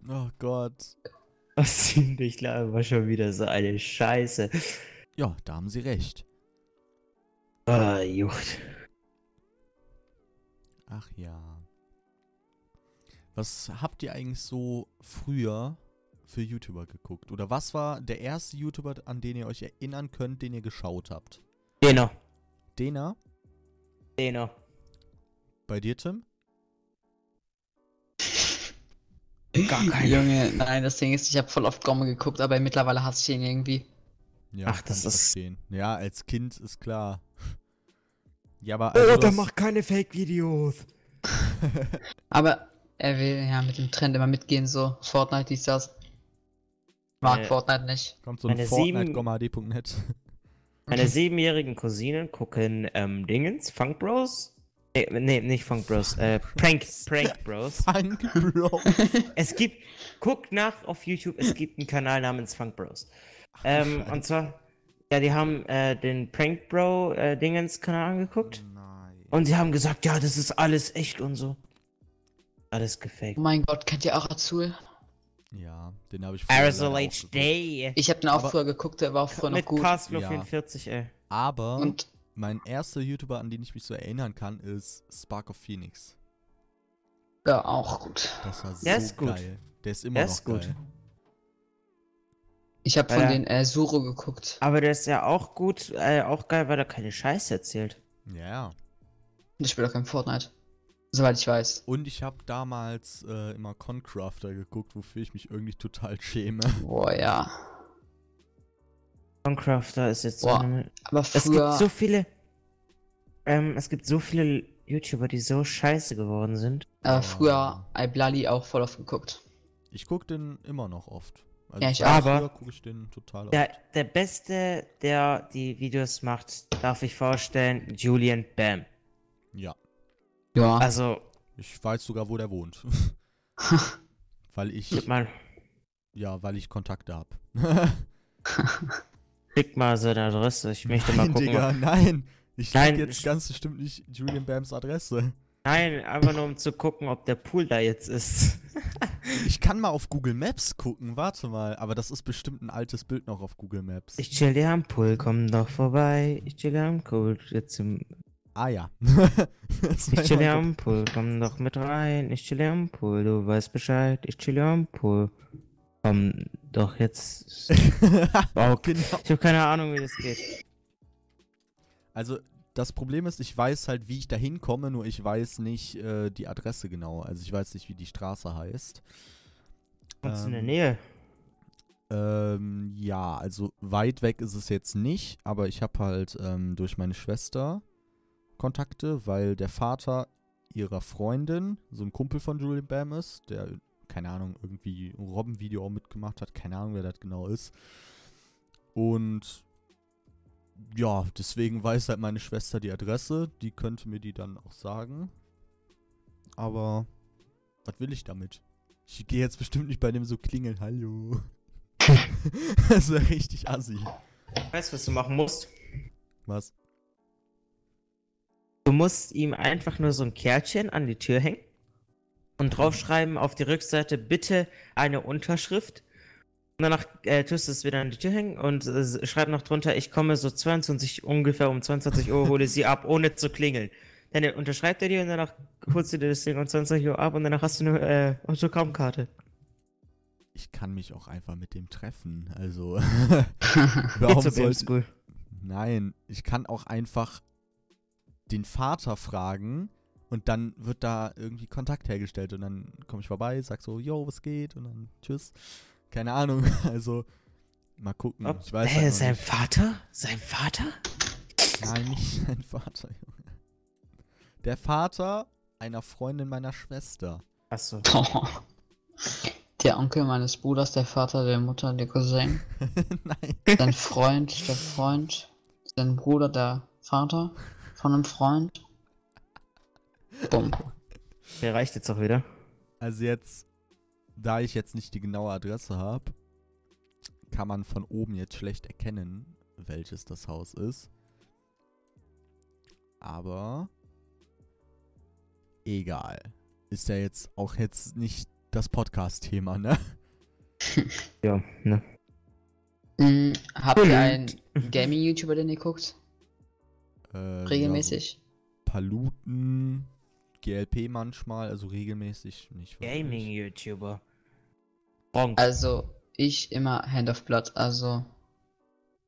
Oh Gott.
Was ziemlich klar war schon wieder so eine Scheiße.
Ja, da haben sie recht.
Ah, Jucht.
Ach ja. Was habt ihr eigentlich so früher für YouTuber geguckt? Oder was war der erste YouTuber, an den ihr euch erinnern könnt, den ihr geschaut habt?
Deno.
Dena?
Deno.
Bei dir, Tim?
Gar keine.
Junge, nein, das Ding ist, ich habe voll oft Gomme geguckt, aber mittlerweile hasse ich ihn irgendwie.
Ja,
Ach, das ist-
verstehen. Ja, als Kind ist klar. Ja, aber
Oh,
also
der
das-
macht keine Fake-Videos.
Aber er will ja mit dem Trend immer mitgehen, so Fortnite, dies, das. Mag
Äh,
Fortnite nicht.
kommt so ein
meine
Fortnite.net.
Meine siebenjährigen Cousinen gucken ähm, Dingens, Funk Bros. Nee, nee, nicht Funk Bros, äh, Prank, Prank Bros.
Funk Bro.
Es gibt, guckt nach auf YouTube, es gibt einen Kanal namens Funk Bros. Ähm, und zwar, ja, die haben äh, den Prank Bro äh, Dingens Kanal angeguckt
Nein.
und sie haben gesagt, ja, das ist alles echt und so. Alles gefaked.
Oh mein Gott, kennt ihr auch Azul?
Ja, den habe ich früher
Aerosol. HD.
Ich habe den auch
Aber-
früher geguckt, der war auch früher noch
Mit
gut.
Castflow
Ja.
44, ey.
Aber
Und
mein erster YouTuber, an den ich mich so erinnern kann, ist Spark of Phoenix.
ja, auch gut.
Das war so
Der ist gut.
geil. Der ist immer
Der
noch
ist gut.
geil.
Ich habe
Weil
von
er-
den äh, Suro geguckt.
Aber der ist ja auch gut, äh, auch geil, weil er keine Scheiße erzählt.
Ja, ja.
Ich spiele auch kein Fortnite. Soweit ich weiß.
Und ich habe damals äh, immer Concrafter geguckt, wofür ich mich irgendwie total schäme.
Boah, ja.
Minecrafter ist jetzt so
Boah,
eine...
Aber
Es gibt
früher.
so viele. Ähm, es gibt so viele YouTuber, die so scheiße geworden sind.
aber
Oh.
früher Iblali auch voll oft geguckt.
Ich gucke den immer noch oft. Also
Ja, ich
früher
Aber-
gucke ich den total
Der,
oft.
der Beste, der die Videos macht, darf ich vorstellen, Julian Bam.
Ja,
Ja.
Also,
ich weiß sogar, wo der wohnt. weil ich,
gib mal,
ja, weil ich Kontakte habe.
schick mal seine Adresse. Ich möchte mal
nein,
gucken.
Digga, nein. Ich sag jetzt ganz bestimmt nicht Julian Bams Adresse.
Nein, einfach nur um zu gucken, ob der Pool da jetzt ist.
Ich kann mal auf Google Maps gucken, warte mal. Aber das ist bestimmt ein altes Bild noch auf Google Maps.
Ich chill dir am Pool, komm doch vorbei. Ich chill dir am Pool, jetzt im
ah ja.
Ich chill hier am Pool, komm doch mit rein. Ich chill hier am Pool, du weißt Bescheid. Ich chill hier am Pool. Komm doch jetzt. Wow,
genau.
ich habe keine Ahnung, wie das geht.
Also, das Problem ist, ich weiß halt, wie ich da hinkomme, nur ich weiß nicht äh, die Adresse genau. Also, ich weiß nicht, wie die Straße heißt.
Kommst du in der
Ähm,
Nähe?
Ähm, ja, also weit weg ist es jetzt nicht, aber ich habe halt ähm, durch meine Schwester Kontakte, weil der Vater ihrer Freundin so ein Kumpel von Julian Bam ist, der, keine Ahnung, irgendwie ein Robben-Video auch mitgemacht hat, keine Ahnung, wer das genau ist. Und ja, deswegen weiß halt meine Schwester die Adresse, die könnte mir die dann auch sagen. Aber was will ich damit? Ich gehe jetzt bestimmt nicht bei dem so klingeln, hallo. das wäre richtig assi.
Weißt du, was du machen musst?
Was?
Du musst ihm einfach nur so ein Kärtchen an die Tür hängen und draufschreiben auf die Rückseite bitte eine Unterschrift Und danach äh, tust du es wieder an die Tür hängen und äh, schreib noch drunter, ich komme so 22 ungefähr um 22 Uhr, hole sie ab, ohne zu klingeln. Dann unterschreibt er dir und danach holst du dir das Ding um 20 Uhr ab und danach hast du eine äh, Autogrammkarte.
Ich kann mich auch einfach mit dem treffen. Also, warum
so
soll. Nein, ich kann auch einfach den Vater fragen und dann wird da irgendwie Kontakt hergestellt und dann komme ich vorbei, sag so, yo, was geht und dann tschüss. Keine Ahnung, also mal gucken.
Ob,
ich weiß
äh,
halt
sein
nicht.
Vater? Sein Vater?
Nein, nicht sein Vater, Junge. Der Vater einer Freundin meiner Schwester.
Achso.
Der Onkel meines Bruders, der Vater der Mutter, der Cousin,
Nein.
sein Freund, der Freund, sein Bruder, der Vater von einem Freund. Bumm.
Der reicht jetzt auch wieder.
Also jetzt, da ich jetzt nicht die genaue Adresse habe, kann man von oben jetzt schlecht erkennen, welches das Haus ist. Aber egal. Ist ja jetzt auch jetzt nicht das Podcast-Thema, ne?
Ja, ne.
Hm, habt ihr einen Gaming-YouTuber, den ihr guckt?
Äh,
Regelmäßig?
Ja, so Paluten, GLP manchmal, also regelmäßig nicht.
Gaming-YouTuber.
Also, ich immer Hand of Blood, also.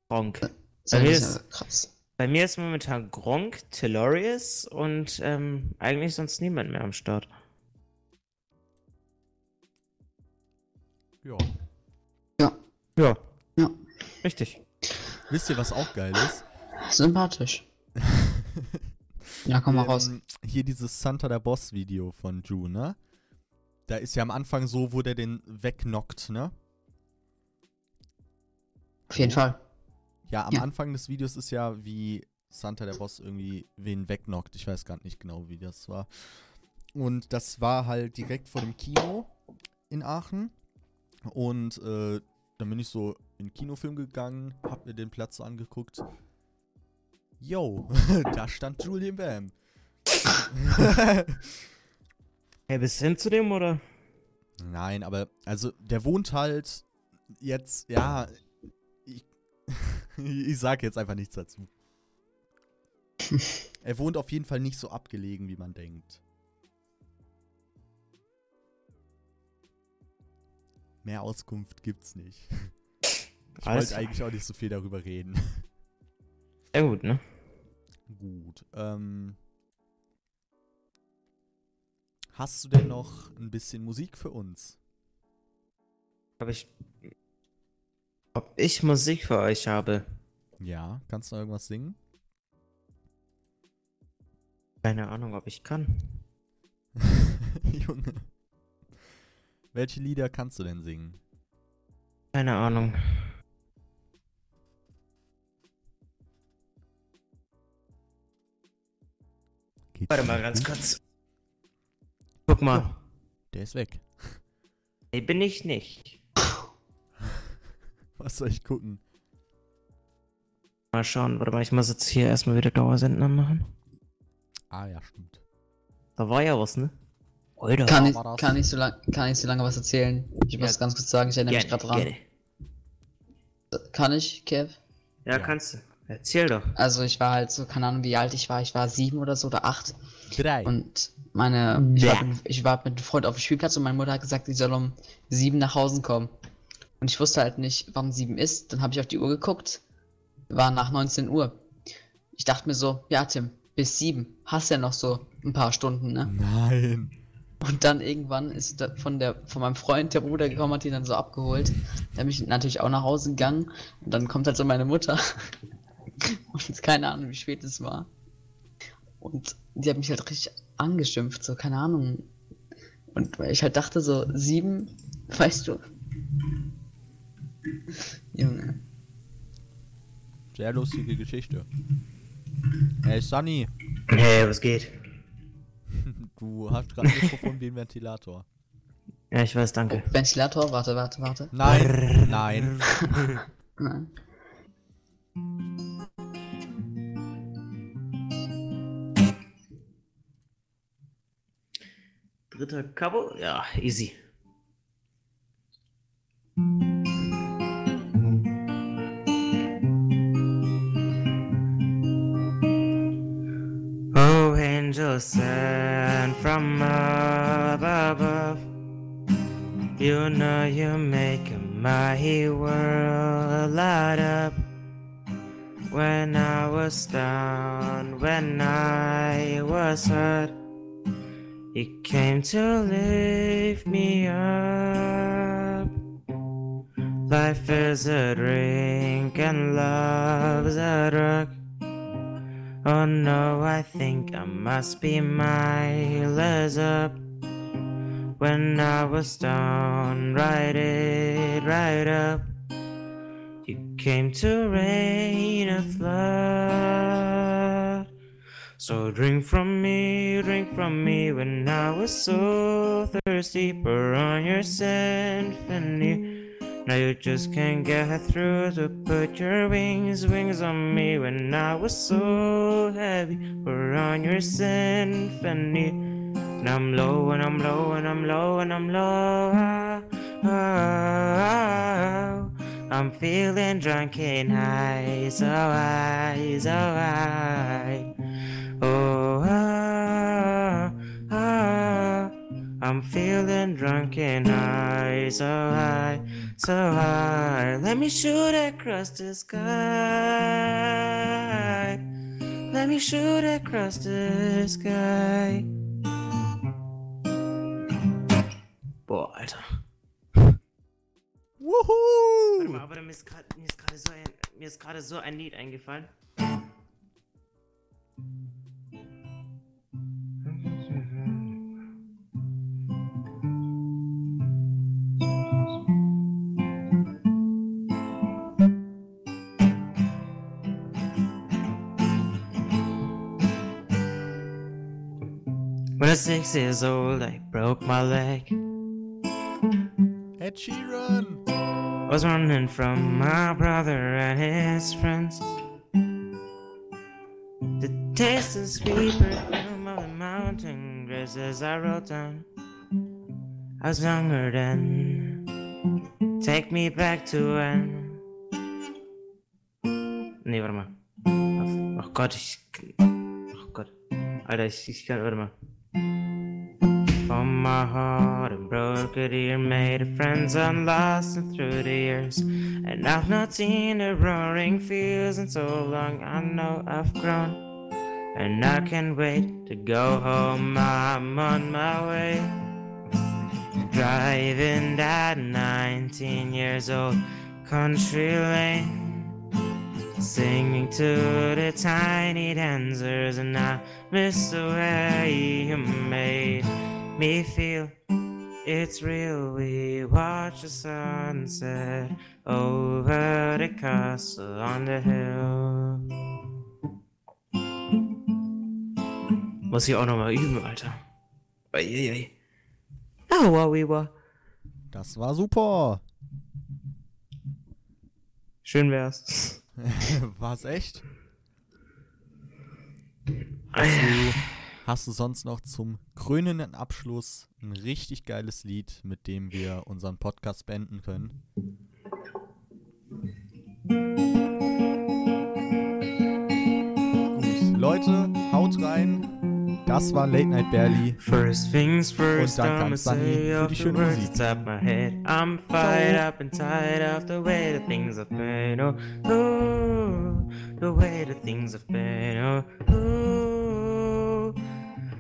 Gronk.
So
Bei mir ist-
bisschen krass.
Bei mir ist momentan Gronk, Tellurius und ähm, eigentlich sonst niemand mehr am Start.
Ja.
Ja.
Ja.
Richtig.
Wisst ihr, was auch geil ist?
Sympathisch. Ja, komm mal raus.
Ähm, Hier dieses Santa der Boss Video von Ju, ne? Da ist ja am Anfang so, wo der den wegknockt, ne?
Auf jeden Fall.
Ja, am
Ja.
Anfang des Videos ist ja, wie Santa der Boss irgendwie wen wegknockt. Ich weiß gar nicht genau, wie das war. Und das war halt direkt vor dem Kino in Aachen. Und äh, dann bin ich so in den Kinofilm gegangen, hab mir den Platz so angeguckt. Yo, da stand Julian Bam.
Hey, bist du hin zu dem oder?
Nein, aber also der wohnt halt jetzt, ja, ich, ich sag jetzt einfach nichts dazu. er wohnt auf jeden Fall nicht so abgelegen, wie man denkt. Mehr Auskunft gibt's nicht. Ich wollte eigentlich auch nicht so viel darüber reden.
Ja gut, ne?
Gut. Ähm, hast du denn noch ein bisschen Musik für uns?
Ob ich. Ob ich Musik für euch habe?
Ja, kannst du noch irgendwas singen?
Keine Ahnung, ob ich kann.
Junge. Welche Lieder kannst du denn singen?
Keine Ahnung.
Geht's
Warte mal ganz kurz. Guck mal.
Der ist weg.
Nee, bin ich nicht.
Was soll ich gucken?
Mal schauen, warte mal, ich muss jetzt hier erstmal wieder Dauersenden anmachen.
Ah ja, stimmt.
Da war ja was, ne? Alter.
Kann
Ja,
ich,
war das-
kann, ich so lang, kann ich so lange was erzählen? Ich
Ja,
muss ganz kurz sagen, ich erinnere mich gerade dran. Kann ich, Kev?
Ja,
Ja.
kannst du. Erzähl doch.
Also ich war halt so, keine Ahnung, wie alt ich war. Ich war sieben oder so oder acht.
Drei.
Und meine, ich,
Ja.
war mit, ich war mit einem Freund auf dem Spielplatz und meine Mutter hat gesagt, ich soll um sieben nach Hause kommen. Und ich wusste halt nicht, wann sieben ist. Dann habe ich auf die Uhr geguckt. War nach 19 Uhr. Ich dachte mir so, ja Tim, bis sieben. Hast ja noch so ein paar Stunden, ne?
Nein.
Und dann irgendwann ist von der von meinem Freund der Bruder gekommen, hat ihn dann so abgeholt. Da bin ich natürlich auch nach Hause gegangen und dann kommt halt so meine Mutter. Und keine Ahnung, wie spät es war. Und die hat mich halt richtig angeschimpft, so keine Ahnung. Und weil ich halt dachte so, sieben, weißt du. Junge.
Sehr lustige Geschichte. Hey Sunny,
Hey, was geht?
du hast gerade ein Mikrofon wie ein Ventilator.
Ja, ich weiß, danke.
Ventilator, warte, warte, warte.
Nein, nein.
Nein.
Dritter Cabo. Ja, easy. Oh, angels sent from up above, you know you make my world light up. When I was down, when I was hurt, came to lift me up. Life is a drink and love's a drug. Oh no, I think I must be miles up. When I was down, right it right up. You came to rain a flood. So drink from me, drink from me when I was so thirsty. Pour on your symphony. Now you just can't get through to put your wings, wings on me when I was so heavy. Pour on your symphony. And I'm low and I'm low and I'm low and I'm low. I'm feeling drunk and high, so high, so high. Oh, ah, ah. I'm feeling drunk and high, so high, so high. Let me shoot across the sky. Let me shoot across the sky. Boah, Alter. Warte
Wuhu!
mal, aber mir ist gerade gerade so ein mir ist gerade so ein Lied eingefallen. When I was six years old, I broke my leg.
Ed Sheeran!
was running from my brother and his friends. The taste of sweet perfume of the mountain grass as I rode down. I was younger then. Take me back to when. Nee, warte mal. Ach, ach Gott, ich. Ach Gott. Alter, ich, ich kann. Warte mal. From my heart and broke it here, made friends and lost them through the years. And I've not seen the roaring fields in so long, I know I've grown. And I can't wait to go home, I'm on my way. Driving that 19 years old country lane. Singing to the tiny dancers, and I miss the way you made me feel it's real. We watch the sunset over the castle on the hill. Muss ich auch nochmal üben, Alter. Eieiei. Aua, Weber.
Das war super!
Schön wär's.
War's echt? Hast du, hast du sonst noch zum krönenden Abschluss ein richtig geiles Lied, mit dem wir unseren Podcast beenden können? Gut, Leute, haut rein. Das war Late Night Barely.
First things first,
Und
I'ma
kann's Sunny für die schöne Musik.
my head. I'm fired up and tired of the way the things have been. Oh, oh, the way the things have been. Oh, oh.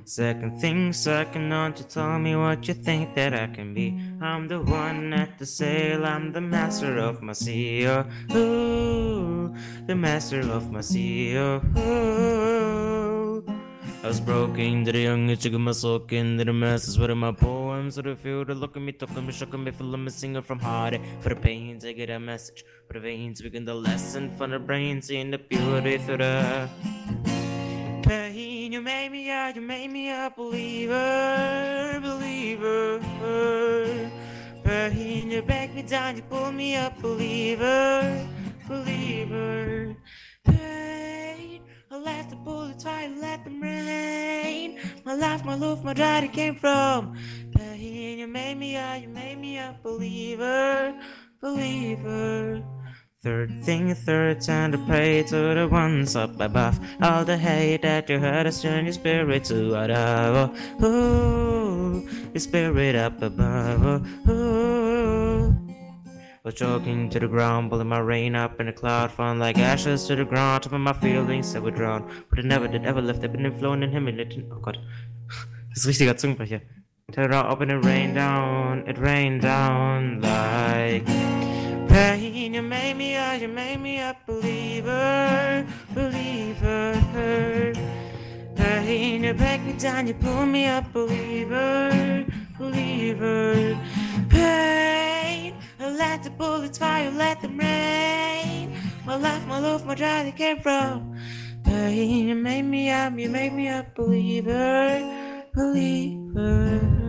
Second thing, second, don't you tell me what you think that I can be. I'm the one at the sail, I'm the master of my sea. Oh, oh, the master of my sea. Oh, oh. I was broken the young and chicken my soak into the masses with my poems to the field. Look at me, talking me, shocking me, feeling me, singer from heart. For the pains, I get a message. For the veins, begin the lesson. For the brain, seeing the beauty through the pain. You made me out, you made me a believer, believer. Pain, you break me down, you pull me up, believer, believer. Pain, I let the bullets fly, let them rain. My life, my love, my it came from But pain. You made me a, you made me a believer, believer. Third thing, third time to pray to the ones up above. All the hate that you heard us turn your spirit to whatever. Ooh, your spirit up above. Ooh. Was joking to the ground, pulling my rain up in a cloud, falling like ashes to the ground. Top of my feelings that were drowned, but it never did ever left. I've been flown in him Oh Gott, das ist richtiger Zungenbrecher. Turn up and it rained down, it rained down like pain. You made me a, you made me a believer, believer. Pain, you break me down, you pull me up, believer, believer. Pain, I let the bullets fire, let them rain. My life, my love, my joy, they came from pain. You made me up, you made me a believer, believer.